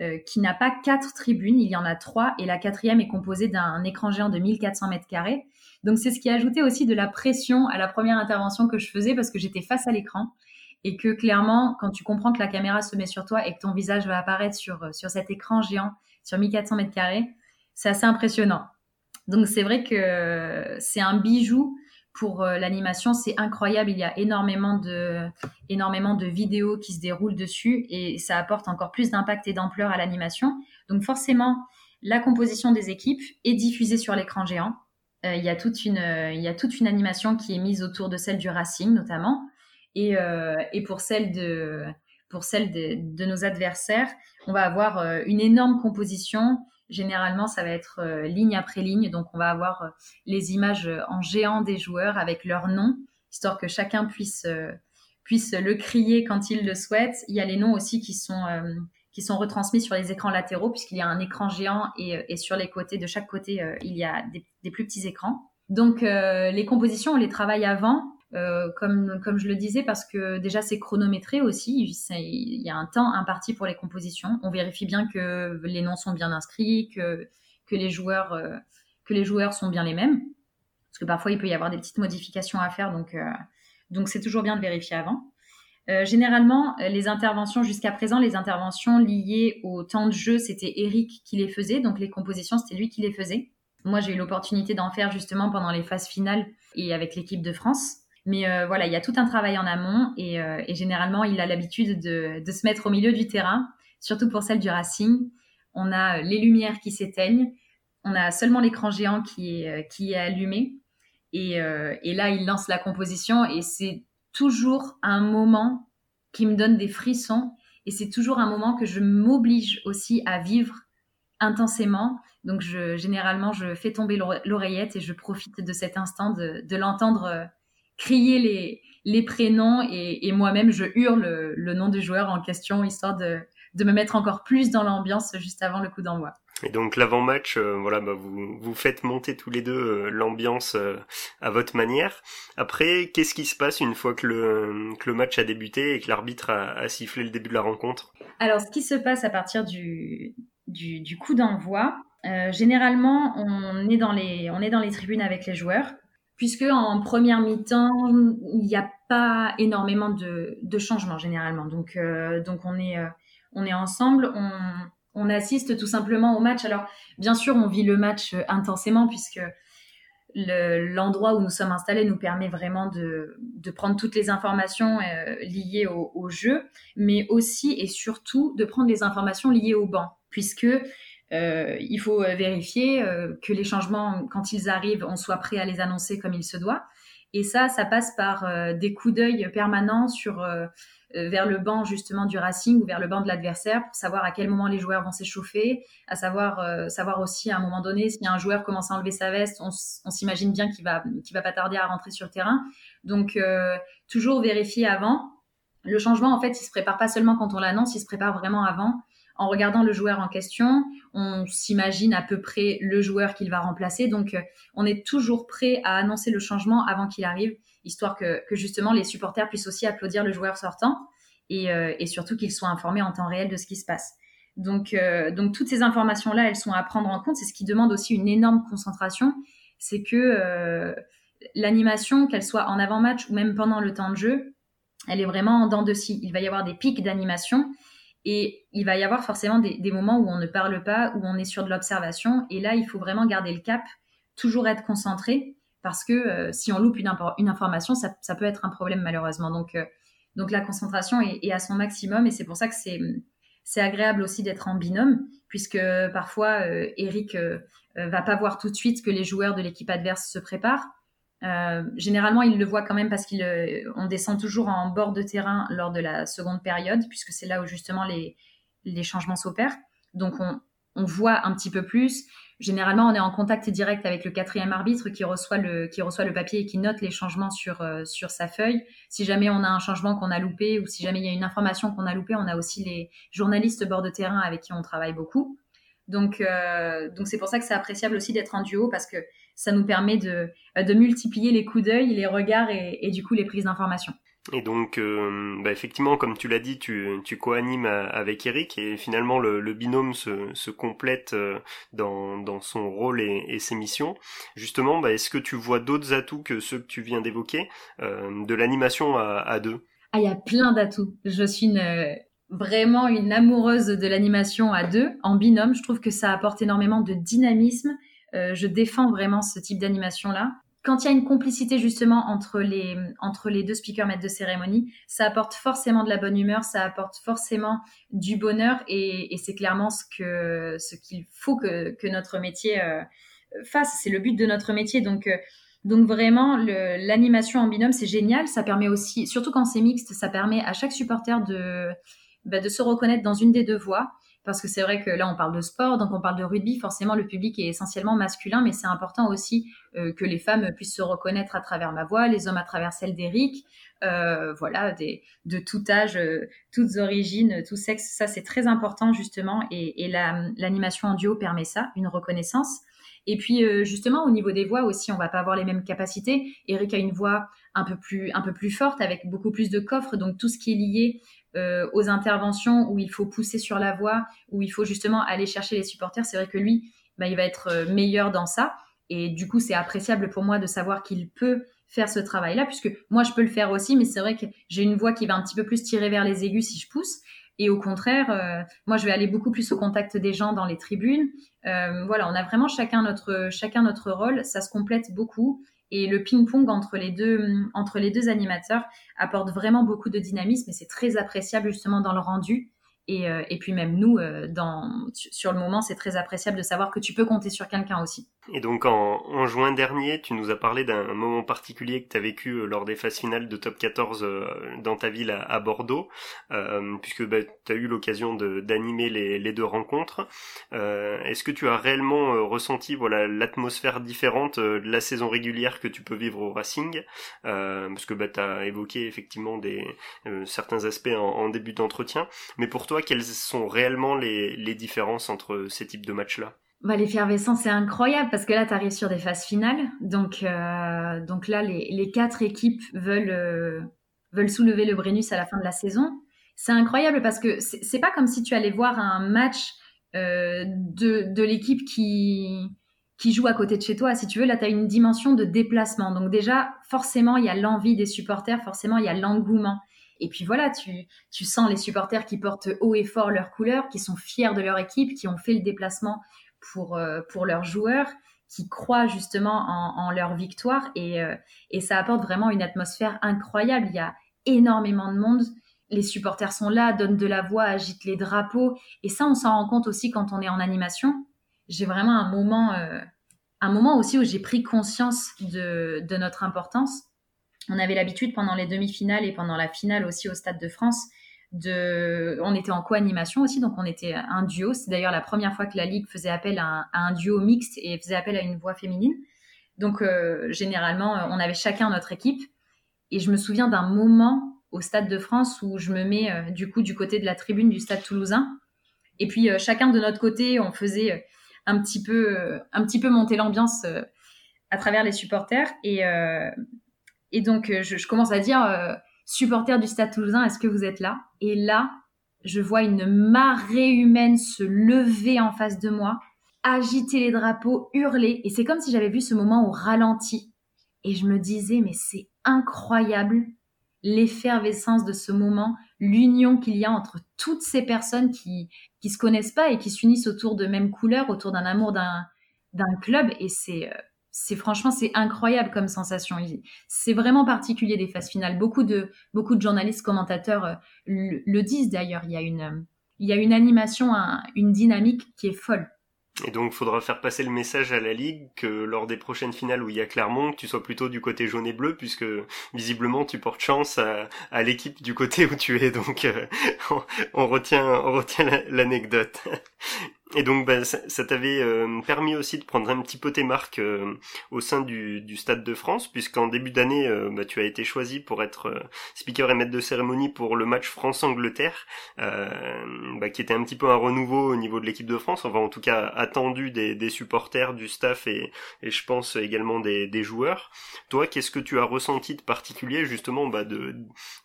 euh, qui n'a pas quatre tribunes, il y en a trois et la quatrième est composée d'un écran géant de 1400 mètres carrés. Donc c'est ce qui a ajouté aussi de la pression à la première intervention que je faisais parce que j'étais face à l'écran et que clairement, quand tu comprends que la caméra se met sur toi et que ton visage va apparaître sur, sur cet écran géant sur 1400 mètres carrés, c'est assez impressionnant. Donc c'est vrai que c'est un bijou pour euh, l'animation, c'est incroyable. Il y a énormément de, énormément de vidéos qui se déroulent dessus et ça apporte encore plus d'impact et d'ampleur à l'animation. Donc forcément, la composition des équipes est diffusée sur l'écran géant. Euh, il, y a toute une, il y a toute une animation qui est mise autour de celle du Racing notamment. Et, euh, et pour celle de, pour celle de, de, nos adversaires, on va avoir une énorme composition Généralement, ça va être euh, ligne après ligne. Donc, on va avoir euh, les images euh, en géant des joueurs avec leur nom, histoire que chacun puisse, puisse le crier quand il le souhaite. Il y a les noms aussi qui sont, qui sont retransmis sur les écrans latéraux, puisqu'il y a un écran géant et, et, sur les côtés, de chaque côté, il y a des, des plus petits écrans. Donc, les compositions, on les travaille avant. Euh, comme, je le disais, parce que déjà c'est chronométré aussi, il y a un temps imparti pour les compositions. On vérifie bien que les noms sont bien inscrits, que, que, les, joueurs, euh, que les joueurs sont bien les mêmes, parce que parfois il peut y avoir des petites modifications à faire, donc euh, donc c'est toujours bien de vérifier avant. généralement, les interventions jusqu'à présent, les interventions liées au temps de jeu, c'était Eric qui les faisait, donc les compositions, c'était lui qui les faisait. Moi, j'ai eu l'opportunité d'en faire justement pendant les phases finales et avec l'équipe de France. Mais euh, voilà, il y a tout un travail en amont et, euh, généralement, il a l'habitude de, se mettre au milieu du terrain, surtout pour celle du Racing. On a euh, les lumières qui s'éteignent, on a seulement l'écran géant qui est, allumé. Et, là, il lance la composition et c'est toujours un moment qui me donne des frissons et c'est toujours un moment que je m'oblige aussi à vivre intensément. Donc, généralement, je fais tomber l'oreillette et je profite de cet instant de l'entendre crier les, les prénoms et, moi-même, je hurle le, nom du joueur en question, histoire de, de me mettre encore plus dans l'ambiance juste avant le coup d'envoi. Et donc l'avant-match, euh, voilà, bah, vous, vous faites monter tous les deux euh, l'ambiance euh, à votre manière. Après, qu'est-ce qui se passe une fois que le, que le match a débuté et que l'arbitre a, sifflé le début de la rencontre? Alors, ce qui se passe à partir du, du, du coup d'envoi, généralement, on est, dans les, on est dans les tribunes avec les joueurs puisque en première mi-temps, il n'y a pas énormément de, changements généralement. Donc, euh, donc on est, euh, on est ensemble, on, assiste tout simplement au match. Alors, bien sûr, on vit le match euh, intensément puisque l'endroit où nous sommes installés nous permet vraiment de, de prendre toutes les informations liées au, au, jeu, mais aussi et surtout de prendre les informations liées au banc, puisque euh, il faut euh, vérifier euh, que les changements, quand ils arrivent, on soit prêt à les annoncer comme il se doit. Et ça, ça passe par des coups d'œil permanents sur vers le banc justement du Racing ou vers le banc de l'adversaire pour savoir à quel moment les joueurs vont s'échauffer, à savoir savoir aussi à un moment donné si un joueur commence à enlever sa veste, on, on s'imagine bien qu'il va qu'il va pas tarder à rentrer sur le terrain. Donc toujours vérifier avant. Le changement en fait, il se prépare pas seulement quand on l'annonce, il se prépare vraiment avant en regardant le joueur en question, on s'imagine à peu près le joueur qu'il va remplacer. Donc, euh, on est toujours prêt à annoncer le changement avant qu'il arrive, histoire que, justement les supporters puissent aussi applaudir le joueur sortant et, euh, surtout qu'ils soient informés en temps réel de ce qui se passe. Donc, euh, donc toutes ces informations-là, elles sont à prendre en compte. C'est ce qui demande aussi une énorme concentration. C'est que l'animation, qu'elle soit en avant-match ou même pendant le temps de jeu, elle est vraiment en dents de scie. Il va y avoir des pics d'animation et il va y avoir forcément des, moments où on ne parle pas, où on est sur de l'observation. Et là, il faut vraiment garder le cap, toujours être concentré, parce que euh, si on loupe une, information, ça, peut être un problème malheureusement. Donc, euh, donc la concentration est, à son maximum, et c'est pour ça que c'est c'est agréable aussi d'être en binôme, puisque parfois euh, Eric va pas voir tout de suite que les joueurs de l'équipe adverse se préparent. Euh, généralement, il le voit quand même parce qu'on euh, descend toujours en bord de terrain lors de la seconde période, puisque c'est là où justement les, changements s'opèrent. Donc, on, on, voit un petit peu plus. Généralement, on est en contact direct avec le quatrième arbitre qui reçoit le, qui reçoit le papier et qui note les changements sur, euh, sur sa feuille. Si jamais on a un changement qu'on a loupé ou si jamais il y a une information qu'on a loupée, on a aussi les journalistes bord de terrain avec qui on travaille beaucoup. Donc, donc c'est pour ça que c'est appréciable aussi d'être en duo parce que ça nous permet de, euh, de multiplier les coups d'œil, les regards et, du coup les prises d'informations. Et donc, euh, bah effectivement, comme tu l'as dit, tu, tu co-animes avec Eric et finalement le, le binôme se, se complète euh, dans, dans son rôle et, et ses missions. Justement, bah, est-ce que tu vois d'autres atouts que ceux que tu viens d'évoquer euh, de l'animation à, à, deux? Ah, il y a plein d'atouts. Je suis une, vraiment une amoureuse de l'animation à deux, en binôme. Je trouve que ça apporte énormément de dynamisme euh, je défends vraiment ce type d'animation-là. Quand il y a une complicité justement entre les, entre les deux speakers maîtres de cérémonie, ça apporte forcément de la bonne humeur, ça apporte forcément du bonheur et, c'est clairement ce ce qu'il faut que, que, notre métier euh, fasse. C'est le but de notre métier. Donc, euh, donc vraiment, l'animation en binôme, c'est génial. Ça permet aussi, surtout quand c'est mixte, ça permet à chaque supporter de, bah, de se reconnaître dans une des deux voix parce que c'est vrai que là on parle de sport, donc on parle de rugby, forcément le public est essentiellement masculin, mais c'est important aussi euh, que les femmes puissent se reconnaître à travers ma voix, les hommes à travers celle d'Eric, euh, voilà, de tout âge, euh, toutes origines, tout sexe, ça c'est très important justement, et, et l'animation en duo permet ça, une reconnaissance. Et puis justement au niveau des voix aussi, on va pas avoir les mêmes capacités. Eric a une voix un peu plus un peu plus forte avec beaucoup plus de coffres, donc tout ce qui est lié euh, aux interventions où il faut pousser sur la voie, où il faut justement aller chercher les supporters, c'est vrai que lui, bah, il va être euh, meilleur dans ça. Et du coup, c'est appréciable pour moi de savoir qu'il peut faire ce travail-là, puisque moi, je peux le faire aussi, mais c'est vrai que j'ai une voix qui va un petit peu plus tirer vers les aigus si je pousse. Et au contraire, euh, moi, je vais aller beaucoup plus au contact des gens dans les tribunes. voilà, on a vraiment chacun notre, chacun notre rôle. Ça se complète beaucoup. Et le ping-pong entre les deux, entre les deux animateurs apporte vraiment beaucoup de dynamisme et c'est très appréciable justement dans le rendu. Et, euh, et, puis même nous, euh, dans, sur le moment, c'est très appréciable de savoir que tu peux compter sur quelqu'un aussi. Et donc en, en, juin dernier, tu nous as parlé d'un moment particulier que tu as vécu euh, lors des phases finales de Top 14 dans ta ville à, Bordeaux, euh, puisque bah, tu as eu l'occasion d'animer les, les, deux rencontres. Euh, Est-ce que tu as réellement ressenti voilà l'atmosphère différente de la saison régulière que tu peux vivre au Racing? Parce que bah, tu as évoqué effectivement des, certains aspects en, en début d'entretien, mais pour toi, quelles sont réellement les, les différences entre ces types de matchs-là? Bah, L'effervescence, c'est incroyable parce que là, tu arrives sur des phases finales. Donc, euh, donc là, les, les, quatre équipes veulent, euh, veulent soulever le Brennus à la fin de la saison. C'est incroyable parce que c'est pas comme si tu allais voir un match euh, de, de l'équipe qui, qui joue à côté de chez toi. Si tu veux, là, tu as une dimension de déplacement. Donc déjà, forcément, il y a l'envie des supporters, forcément, il y a l'engouement. Et puis voilà, tu, tu sens les supporters qui portent haut et fort leurs couleurs, qui sont fiers de leur équipe, qui ont fait le déplacement pour, euh, pour leurs joueurs, qui croient justement en, leur victoire. Et, euh, et ça apporte vraiment une atmosphère incroyable. Il y a énormément de monde. Les supporters sont là, donnent de la voix, agitent les drapeaux. Et ça, on s'en rend compte aussi quand on est en animation. J'ai vraiment un moment, euh, un moment aussi où j'ai pris conscience de, de notre importance on avait l'habitude pendant les demi-finales et pendant la finale aussi au Stade de France on était en co-animation aussi, donc on était un duo. C'est d'ailleurs la première fois que la ligue faisait appel à un, duo mixte et faisait appel à une voix féminine. Donc euh, généralement, on avait chacun notre équipe. Et je me souviens d'un moment au Stade de France où je me mets euh, du coup du côté de la tribune du Stade Toulousain. Et puis euh, chacun de notre côté, on faisait un petit peu, un petit peu monter l'ambiance à travers les supporters. Et, et donc je, je, commence à dire supporters du Stade Toulousain, est-ce que vous êtes là? Et là, je vois une marée humaine se lever en face de moi, agiter les drapeaux, hurler. Et c'est comme si j'avais vu ce moment au ralenti. Et je me disais, mais c'est incroyable l'effervescence de ce moment, l'union qu'il y a entre toutes ces personnes qui qui se connaissent pas et qui s'unissent autour de mêmes couleurs, autour d'un amour d'un d'un club. Et c'est euh, c'est franchement c'est incroyable comme sensation. C'est vraiment particulier des phases finales. Beaucoup de beaucoup de journalistes commentateurs euh, le, disent d'ailleurs. Il y a une il y a une animation, une dynamique qui est folle. Et donc, il faudra faire passer le message à la Ligue que lors des prochaines finales où il y a Clermont, tu sois plutôt du côté jaune et bleu, puisque visiblement tu portes chance à, l'équipe du côté où tu es. Donc, euh, on, retient, on retient l'anecdote. Et donc, bah, ça, t'avait euh, permis aussi de prendre un petit peu tes marques euh, au sein du, du, Stade de France, puisqu'en début d'année, euh, bah, tu as été choisi pour être speaker et maître de cérémonie pour le match France-Angleterre, bah, qui était un petit peu un renouveau au niveau de l'équipe de France, enfin en tout cas attendu des, des supporters, du staff et, et je pense également des, des joueurs. Toi, qu'est-ce que tu as ressenti de particulier justement bah, de,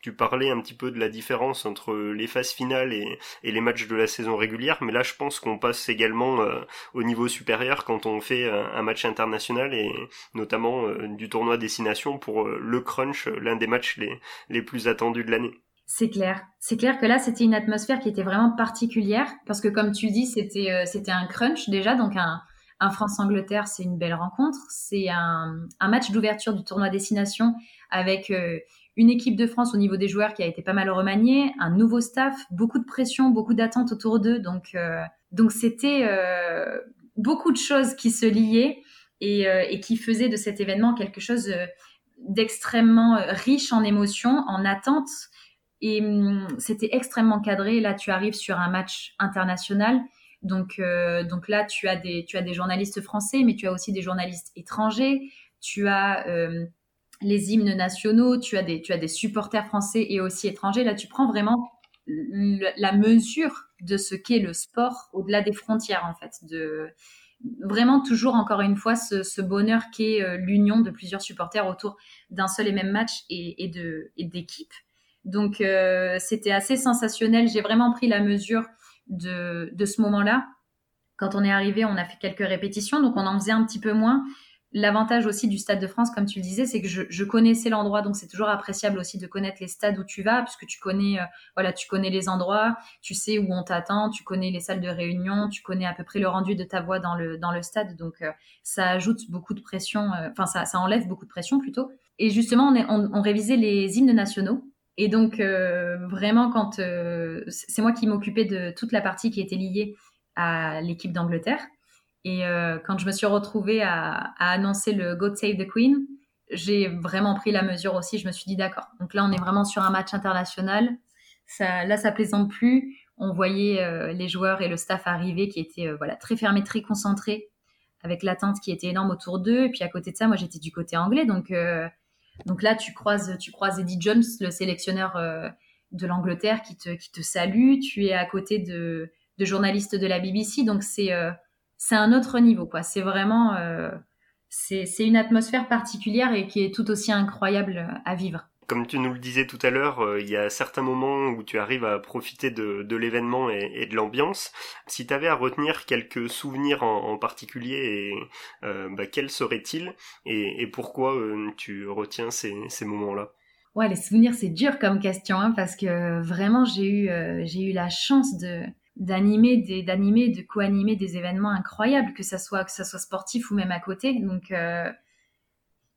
Tu parlais un petit peu de la différence entre les phases finales et, et les matchs de la saison régulière, mais là je pense qu'on passe également euh, au niveau supérieur quand on fait euh, un match international et notamment euh, du tournoi destination pour le crunch, l'un des matchs les, les plus attendus de l'année. C'est clair. C'est clair que là, c'était une atmosphère qui était vraiment particulière parce que, comme tu dis, c'était c'était un crunch déjà. Donc, un, un France-Angleterre, c'est une belle rencontre. C'est un, un match d'ouverture du tournoi destination avec une équipe de France au niveau des joueurs qui a été pas mal remaniée, un nouveau staff, beaucoup de pression, beaucoup d'attentes autour d'eux. Donc, donc c'était euh, beaucoup de choses qui se liaient et, euh, et, qui faisaient de cet événement quelque chose euh, d'extrêmement riche en émotions, en attentes. Et hum, c'était extrêmement cadré. Là, tu arrives sur un match international. Donc, donc là, tu as, des, tu as des journalistes français, mais tu as aussi des journalistes étrangers. Tu as les hymnes nationaux, tu as, des, tu as des supporters français et aussi étrangers. Là, tu prends vraiment la mesure de ce qu'est le sport au-delà des frontières, en fait. De, vraiment toujours encore une fois ce, bonheur qu'est euh, l'union de plusieurs supporters autour d'un seul et même match et, de d'équipe. Donc euh, c'était assez sensationnel. J'ai vraiment pris la mesure de, de ce moment-là. Quand on est arrivé, on a fait quelques répétitions, donc on en faisait un petit peu moins. L'avantage aussi du Stade de France, comme tu le disais, c'est que je, connaissais l'endroit, donc c'est toujours appréciable aussi de connaître les stades où tu vas, puisque tu connais, euh, voilà, tu connais les endroits, tu sais où on t'attend, tu connais les salles de réunion, tu connais à peu près le rendu de ta voix dans le dans le stade, donc euh, ça ajoute beaucoup de pression, euh, enfin ça, ça enlève beaucoup de pression plutôt. Et justement, on, on, on révisait les hymnes nationaux, et donc vraiment quand c'est moi qui m'occupais de toute la partie qui était liée à l'équipe d'Angleterre. Et euh, quand je me suis retrouvée à, annoncer le God Save the Queen, j'ai vraiment pris la mesure aussi. Je me suis dit d'accord. Donc là, on est vraiment sur un match international. Là, ça plaisante plus. On voyait euh, les joueurs et le staff arriver qui étaient euh, voilà très fermés, très concentrés, avec l'attente qui était énorme autour d'eux. Et puis à côté de ça, moi, j'étais du côté anglais. Donc donc là, tu croises tu croises Eddie Jones, le sélectionneur de l'Angleterre, qui te qui te salue. Tu es à côté de de journalistes de la BBC. Donc c'est c'est un autre niveau, quoi. C'est vraiment, euh, c'est une atmosphère particulière et qui est tout aussi incroyable à vivre. Comme tu nous le disais tout à l'heure, euh, il y a certains moments où tu arrives à profiter de, l'événement et, de l'ambiance. Si tu avais à retenir quelques souvenirs en, particulier, euh, bah, quels seraient-ils et, pourquoi tu retiens ces, moments-là? Ouais, les souvenirs, c'est dur comme question hein, parce que vraiment, j'ai eu, j'ai eu la chance de, d'animer des d'animer de co-animer des événements incroyables que ça soit que ça soit sportif ou même à côté. Donc euh,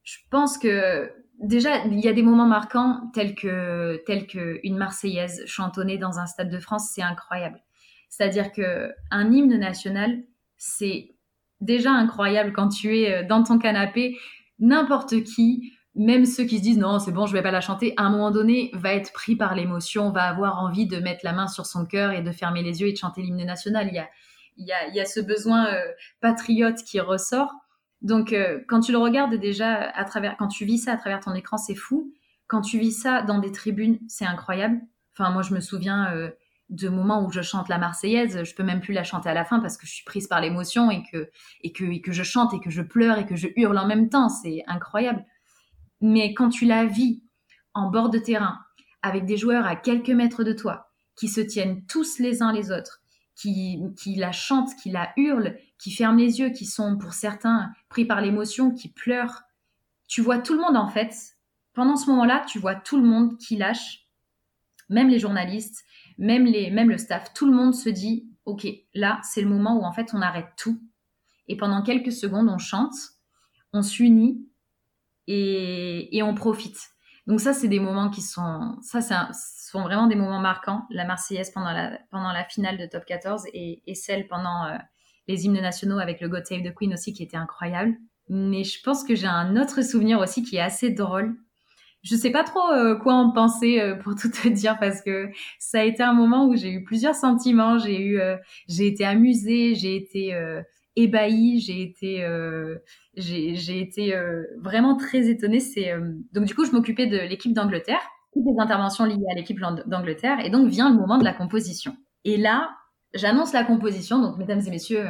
je pense que déjà il y a des moments marquants tels que tels que une marseillaise chantonnée dans un stade de France c'est incroyable. C'est-à-dire que un hymne national c'est déjà incroyable quand tu es euh, dans ton canapé n'importe qui même ceux qui se disent non, c'est bon, je vais pas la chanter, à un moment donné, va être pris par l'émotion, va avoir envie de mettre la main sur son cœur et de fermer les yeux et de chanter l'hymne national. Il y a, il y a, il y a ce besoin euh, patriote qui ressort. Donc, euh, quand tu le regardes déjà à travers, quand tu vis ça à travers ton écran, c'est fou. Quand tu vis ça dans des tribunes, c'est incroyable. Enfin, moi, je me souviens euh, de moments où je chante la Marseillaise. Je peux même plus la chanter à la fin parce que je suis prise par l'émotion et que, et que, et que je chante et que je pleure et que je hurle en même temps. C'est incroyable. Mais quand tu la vis en bord de terrain, avec des joueurs à quelques mètres de toi, qui se tiennent tous les uns les autres, qui, qui la chantent, qui la hurlent, qui ferment les yeux, qui sont pour certains pris par l'émotion, qui pleurent, tu vois tout le monde en fait. Pendant ce moment-là, tu vois tout le monde qui lâche, même les journalistes, même, les, même le staff, tout le monde se dit, OK, là, c'est le moment où en fait on arrête tout. Et pendant quelques secondes, on chante, on s'unit, et, on profite. Donc ça, c'est des moments qui sont, ça, sont vraiment des moments marquants. La Marseillaise pendant la, pendant la finale de Top 14 et, celle pendant euh, les hymnes nationaux avec le God Save the Queen aussi qui était incroyable. Mais je pense que j'ai un autre souvenir aussi qui est assez drôle. Je sais pas trop euh, quoi en penser euh, pour tout te dire parce que ça a été un moment où j'ai eu plusieurs sentiments. J'ai eu, j'ai été amusée, j'ai été ébahie, j'ai été, euh, j'ai été euh, vraiment très étonnée. C'est euh, donc du coup, je m'occupais de l'équipe d'Angleterre, toutes les interventions liées à l'équipe d'Angleterre, et donc vient le moment de la composition. Et là, j'annonce la composition. Donc, mesdames et messieurs,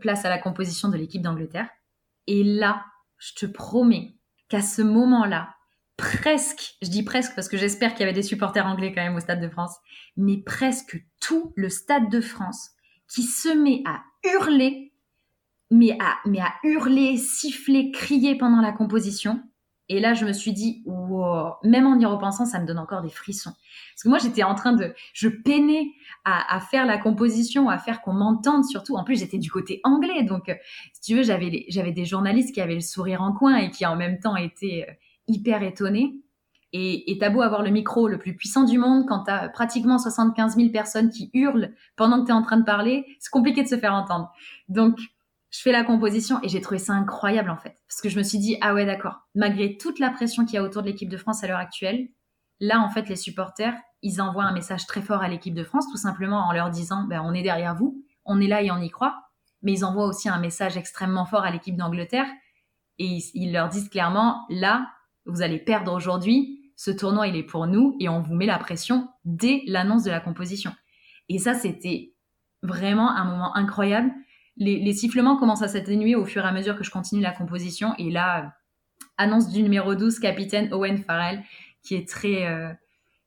place à la composition de l'équipe d'Angleterre. Et là, je te promets qu'à ce moment-là, presque, je dis presque parce que j'espère qu'il y avait des supporters anglais quand même au Stade de France, mais presque tout le Stade de France qui se met à hurler, mais à, mais à hurler, siffler, crier pendant la composition. Et là, je me suis dit, même en y repensant, ça me donne encore des frissons. Parce que moi, j'étais en train de, je peinais à, faire la composition, à faire qu'on m'entende surtout. En plus, j'étais du côté anglais. Donc, si tu veux, j'avais, j'avais des journalistes qui avaient le sourire en coin et qui en même temps étaient euh, hyper étonnés. Et t'as beau avoir le micro le plus puissant du monde, quand t'as pratiquement 75 000 personnes qui hurlent pendant que t'es en train de parler, c'est compliqué de se faire entendre. Donc, je fais la composition et j'ai trouvé ça incroyable en fait. Parce que je me suis dit, ah ouais d'accord, malgré toute la pression qu'il y a autour de l'équipe de France à l'heure actuelle, là en fait les supporters, ils envoient un message très fort à l'équipe de France, tout simplement en leur disant, ben, on est derrière vous, on est là et on y croit. Mais ils envoient aussi un message extrêmement fort à l'équipe d'Angleterre et ils leur disent clairement, là, vous allez perdre aujourd'hui, ce tournoi, il est pour nous et on vous met la pression dès l'annonce de la composition. Et ça, c'était vraiment un moment incroyable. Les, sifflements commencent à s'atténuer au fur et à mesure que je continue la composition. Et là, annonce du numéro 12, capitaine Owen Farrell, qui est très, euh,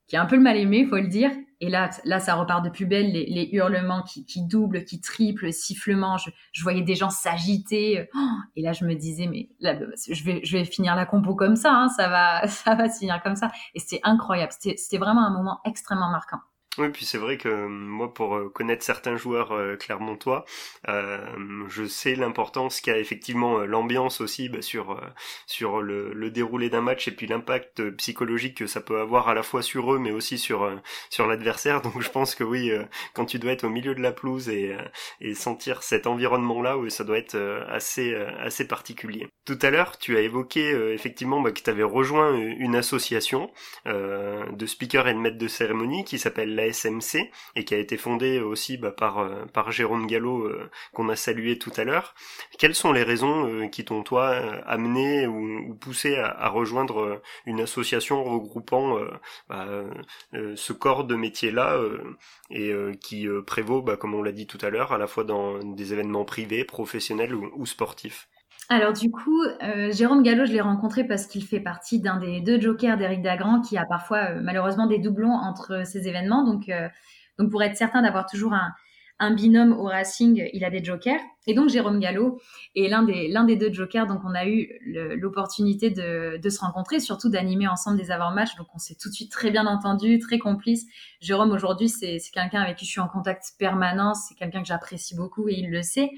qui est un peu le mal aimé, faut le dire. Et là, là, ça repart de plus belle, les, hurlements qui, qui, doublent, qui triplent, sifflements. Je, je voyais des gens s'agiter. Oh, et là, je me disais, mais là, je vais, je vais finir la compo comme ça. Hein, ça va, ça va se finir comme ça. Et c'était incroyable. C'était vraiment un moment extrêmement marquant. Oui, puis c'est vrai que euh, moi, pour euh, connaître certains joueurs euh, clermontois, euh, je sais l'importance qu'a effectivement l'ambiance aussi bah, sur sur le, déroulé d'un match et puis l'impact psychologique que ça peut avoir à la fois sur eux, mais aussi sur sur l'adversaire. Donc je pense que oui, quand tu dois être au milieu de la pelouse et et sentir cet environnement-là, oui, ça doit être assez assez particulier. Tout à l'heure, tu as évoqué effectivement bah, que tu avais rejoint une association de speakers et de maîtres de cérémonie qui s'appelle la Et qui a été fondée aussi bah, par, euh, par Jérôme Gallo euh, qu'on a salué tout à l'heure. Quelles sont les raisons euh, qui t'ont toi amené ou, poussé à, rejoindre une association regroupant bah, ce corps de métier-là et qui prévaut, bah, comme on l'a dit tout à l'heure, à la fois dans des événements privés, professionnels ou, sportifs? Alors du coup, Jérôme Gallo, je l'ai rencontré parce qu'il fait partie d'un des deux jokers d'Éric Dagrand qui a parfois malheureusement des doublons entre ces événements. Donc, donc pour être certain d'avoir toujours un, un, binôme au Racing, il a des jokers. Et donc Jérôme Gallo est l'un des, l'un des deux jokers. Donc on a eu l'opportunité de, de, se rencontrer, surtout d'animer ensemble des avant-matchs. Donc on s'est tout de suite très bien entendu, très complice. Jérôme aujourd'hui, c'est, c'est quelqu'un avec qui je suis en contact permanent. C'est quelqu'un que j'apprécie beaucoup et il le sait.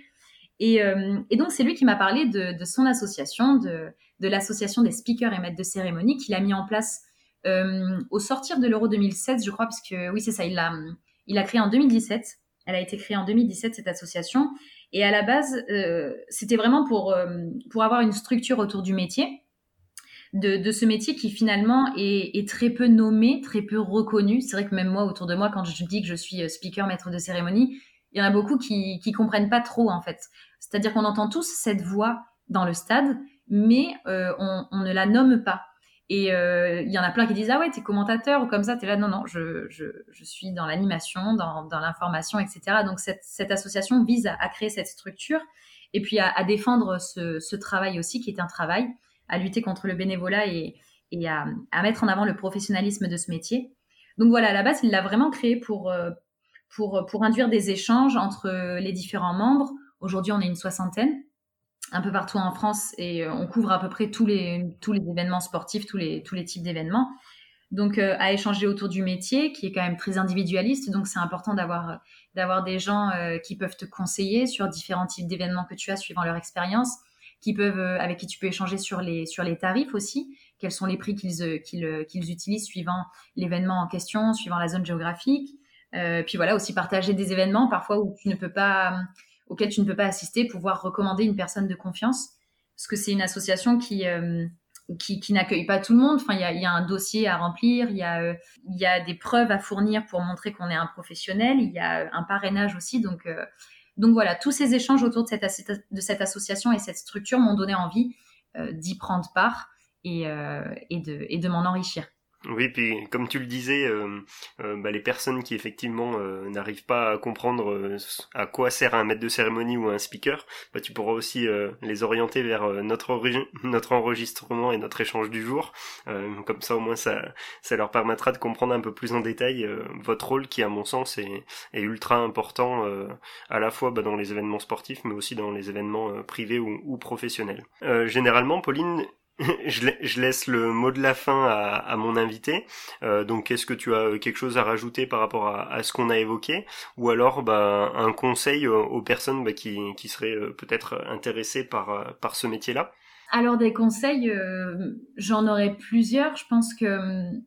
Euh, et, donc, c'est lui qui m'a parlé de, son association, de, l'association des speakers et maîtres de cérémonie qu'il a mis en place euh, au sortir de l'Euro 2016, je crois, parce que oui, c'est ça, il l'a il a créé en 2017. Elle a été créée en 2017, cette association. Et à la base, euh, c'était vraiment pour, pour avoir une structure autour du métier. de, ce métier qui finalement est, très peu nommé, très peu reconnu. C'est vrai que même moi, autour de moi, quand je dis que je suis speaker, maître de cérémonie, il y en a beaucoup qui, qui comprennent pas trop en fait. C'est-à-dire qu'on entend tous cette voix dans le stade, mais euh, on, ne la nomme pas. Et euh, il y en a plein qui disent ah ouais t'es commentateur ou comme ça t'es là non non je, je, suis dans l'animation dans, dans l'information etc donc cette, cette association vise à, créer cette structure et puis à, défendre ce, ce, travail aussi qui est un travail à lutter contre le bénévolat et, et à, à, mettre en avant le professionnalisme de ce métier donc voilà à la base il l'a vraiment créé pour euh, pour pour induire des échanges entre les différents membres aujourd'hui on est une soixantaine un peu partout en France et euh, on couvre à peu près tous les, tous les événements sportifs, tous les, tous les types d'événements. Donc, euh, à échanger autour du métier, qui est quand même très individualiste. Donc, c'est important d'avoir, d'avoir des gens euh, qui peuvent te conseiller sur différents types d'événements que tu as suivant leur expérience, qui peuvent, avec qui tu peux échanger sur les, sur les tarifs aussi. Quels sont les prix qu'ils, qu'ils, qu'ils utilisent suivant l'événement en question, suivant la zone géographique. Puis voilà, aussi partager des événements parfois où tu ne peux pas auquel tu ne peux pas assister, pouvoir recommander une personne de confiance. Parce que c'est une association qui, euh, n'accueille pas tout le monde. Enfin, il y a, un dossier à remplir, il y, a, euh, des preuves à fournir pour montrer qu'on est un professionnel, il y a un parrainage aussi. Donc, euh, voilà, tous ces échanges autour de cette, association et cette structure m'ont donné envie d'y prendre part et de, et de m'en enrichir. Oui, puis comme tu le disais, euh, euh, bah, les personnes qui effectivement euh, n'arrivent pas à comprendre à quoi sert un maître de cérémonie ou un speaker, bah, tu pourras aussi les orienter vers notre, enregistrement et notre échange du jour. comme ça, au moins, ça, leur permettra de comprendre un peu plus en détail votre rôle qui, à mon sens, est, ultra important à la fois bah, dans les événements sportifs, mais aussi dans les événements privés ou professionnels. généralement, Pauline, je, laisse le mot de la fin à, mon invité. Euh, donc, est-ce que tu as quelque chose à rajouter par rapport à, ce qu'on a évoqué, ou alors bah, un conseil aux personnes bah, qui, seraient euh, peut-être intéressées par, euh, par ce métier-là? Alors, des conseils, j'en aurais plusieurs. Je pense que hum,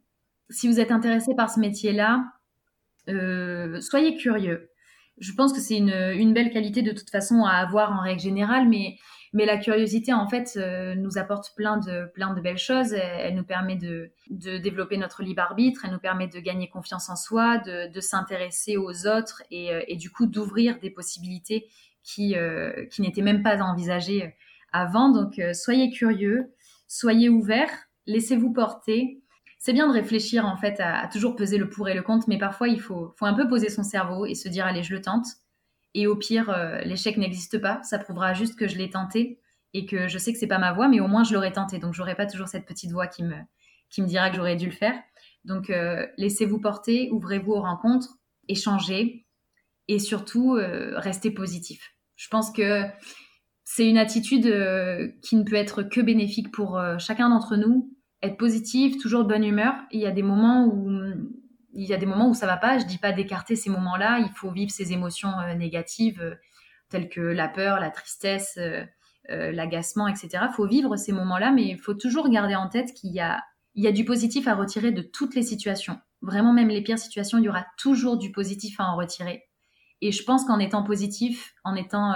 si vous êtes intéressé par ce métier-là, soyez curieux. Je pense que c'est une, une belle qualité de toute façon à avoir en règle générale, mais mais la curiosité, en fait, euh, nous apporte plein de, plein de belles choses. Elle, nous permet de, de, développer notre libre arbitre, elle nous permet de gagner confiance en soi, de, de s'intéresser aux autres et, euh, et du coup d'ouvrir des possibilités qui, euh, qui n'étaient même pas envisagées avant. Donc, soyez curieux, soyez ouverts, laissez-vous porter. C'est bien de réfléchir en fait à, à, toujours peser le pour et le contre, mais parfois il faut, faut un peu poser son cerveau et se dire allez, je le tente et au pire, euh, l'échec n'existe pas. Ça prouvera juste que je l'ai tenté et que je sais que c'est pas ma voie, mais au moins je l'aurais tenté. Donc j'aurai pas toujours cette petite voix qui me, qui me dira que j'aurais dû le faire. Donc euh, laissez-vous porter, ouvrez-vous aux rencontres, échangez et surtout euh, restez positif. Je pense que c'est une attitude qui ne peut être que bénéfique pour chacun d'entre nous. Être positif, toujours de bonne humeur. Il y a des moments où il y a des moments où ça va pas. Je dis pas d'écarter ces moments-là. Il faut vivre ces émotions euh, négatives euh, telles que la peur, la tristesse, euh, l'agacement, etc. Il faut vivre ces moments-là, mais il faut toujours garder en tête qu'il y a, du positif à retirer de toutes les situations. Vraiment, même les pires situations, il y aura toujours du positif à en retirer. Et je pense qu'en étant positif, en étant,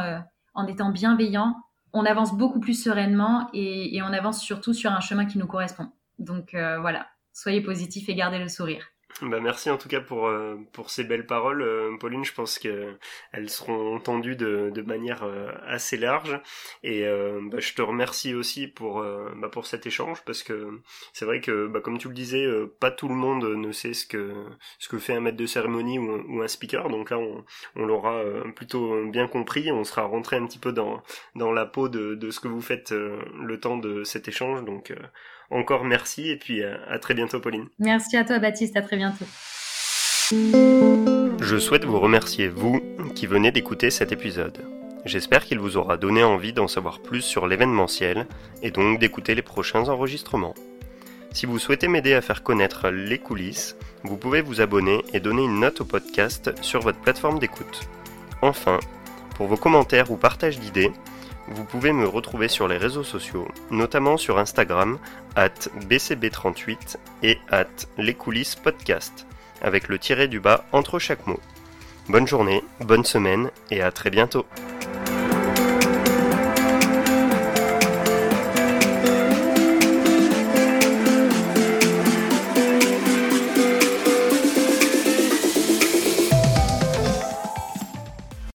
en étant bienveillant, on avance beaucoup plus sereinement et, on avance surtout sur un chemin qui nous correspond. Donc voilà, soyez positif et gardez le sourire. Bah merci en tout cas pour euh, pour ces belles paroles, euh, Pauline. Je pense que elles seront entendues de, de manière euh, assez large. Et bah, je te remercie aussi pour bah, pour cet échange parce que c'est vrai que bah, comme tu le disais, pas tout le monde ne sait ce que ce que fait un maître de cérémonie ou ou un speaker. Donc là, on, on l'aura plutôt bien compris. On sera rentré un petit peu dans dans la peau de de ce que vous faites le temps de cet échange. Donc encore merci et puis euh, à très bientôt Pauline. Merci à toi Baptiste, à très bientôt. Je souhaite vous remercier, vous, qui venez d'écouter cet épisode. J'espère qu'il vous aura donné envie d'en savoir plus sur l'événementiel et donc d'écouter les prochains enregistrements. Si vous souhaitez m'aider à faire connaître les coulisses, vous pouvez vous abonner et donner une note au podcast sur votre plateforme d'écoute. Enfin, pour vos commentaires ou partages d'idées, vous pouvez me retrouver sur les réseaux sociaux, notamment sur Instagram, at bcb38 et at les coulisses podcast, avec le tiré du bas entre chaque mot. Bonne journée, bonne semaine et à très bientôt.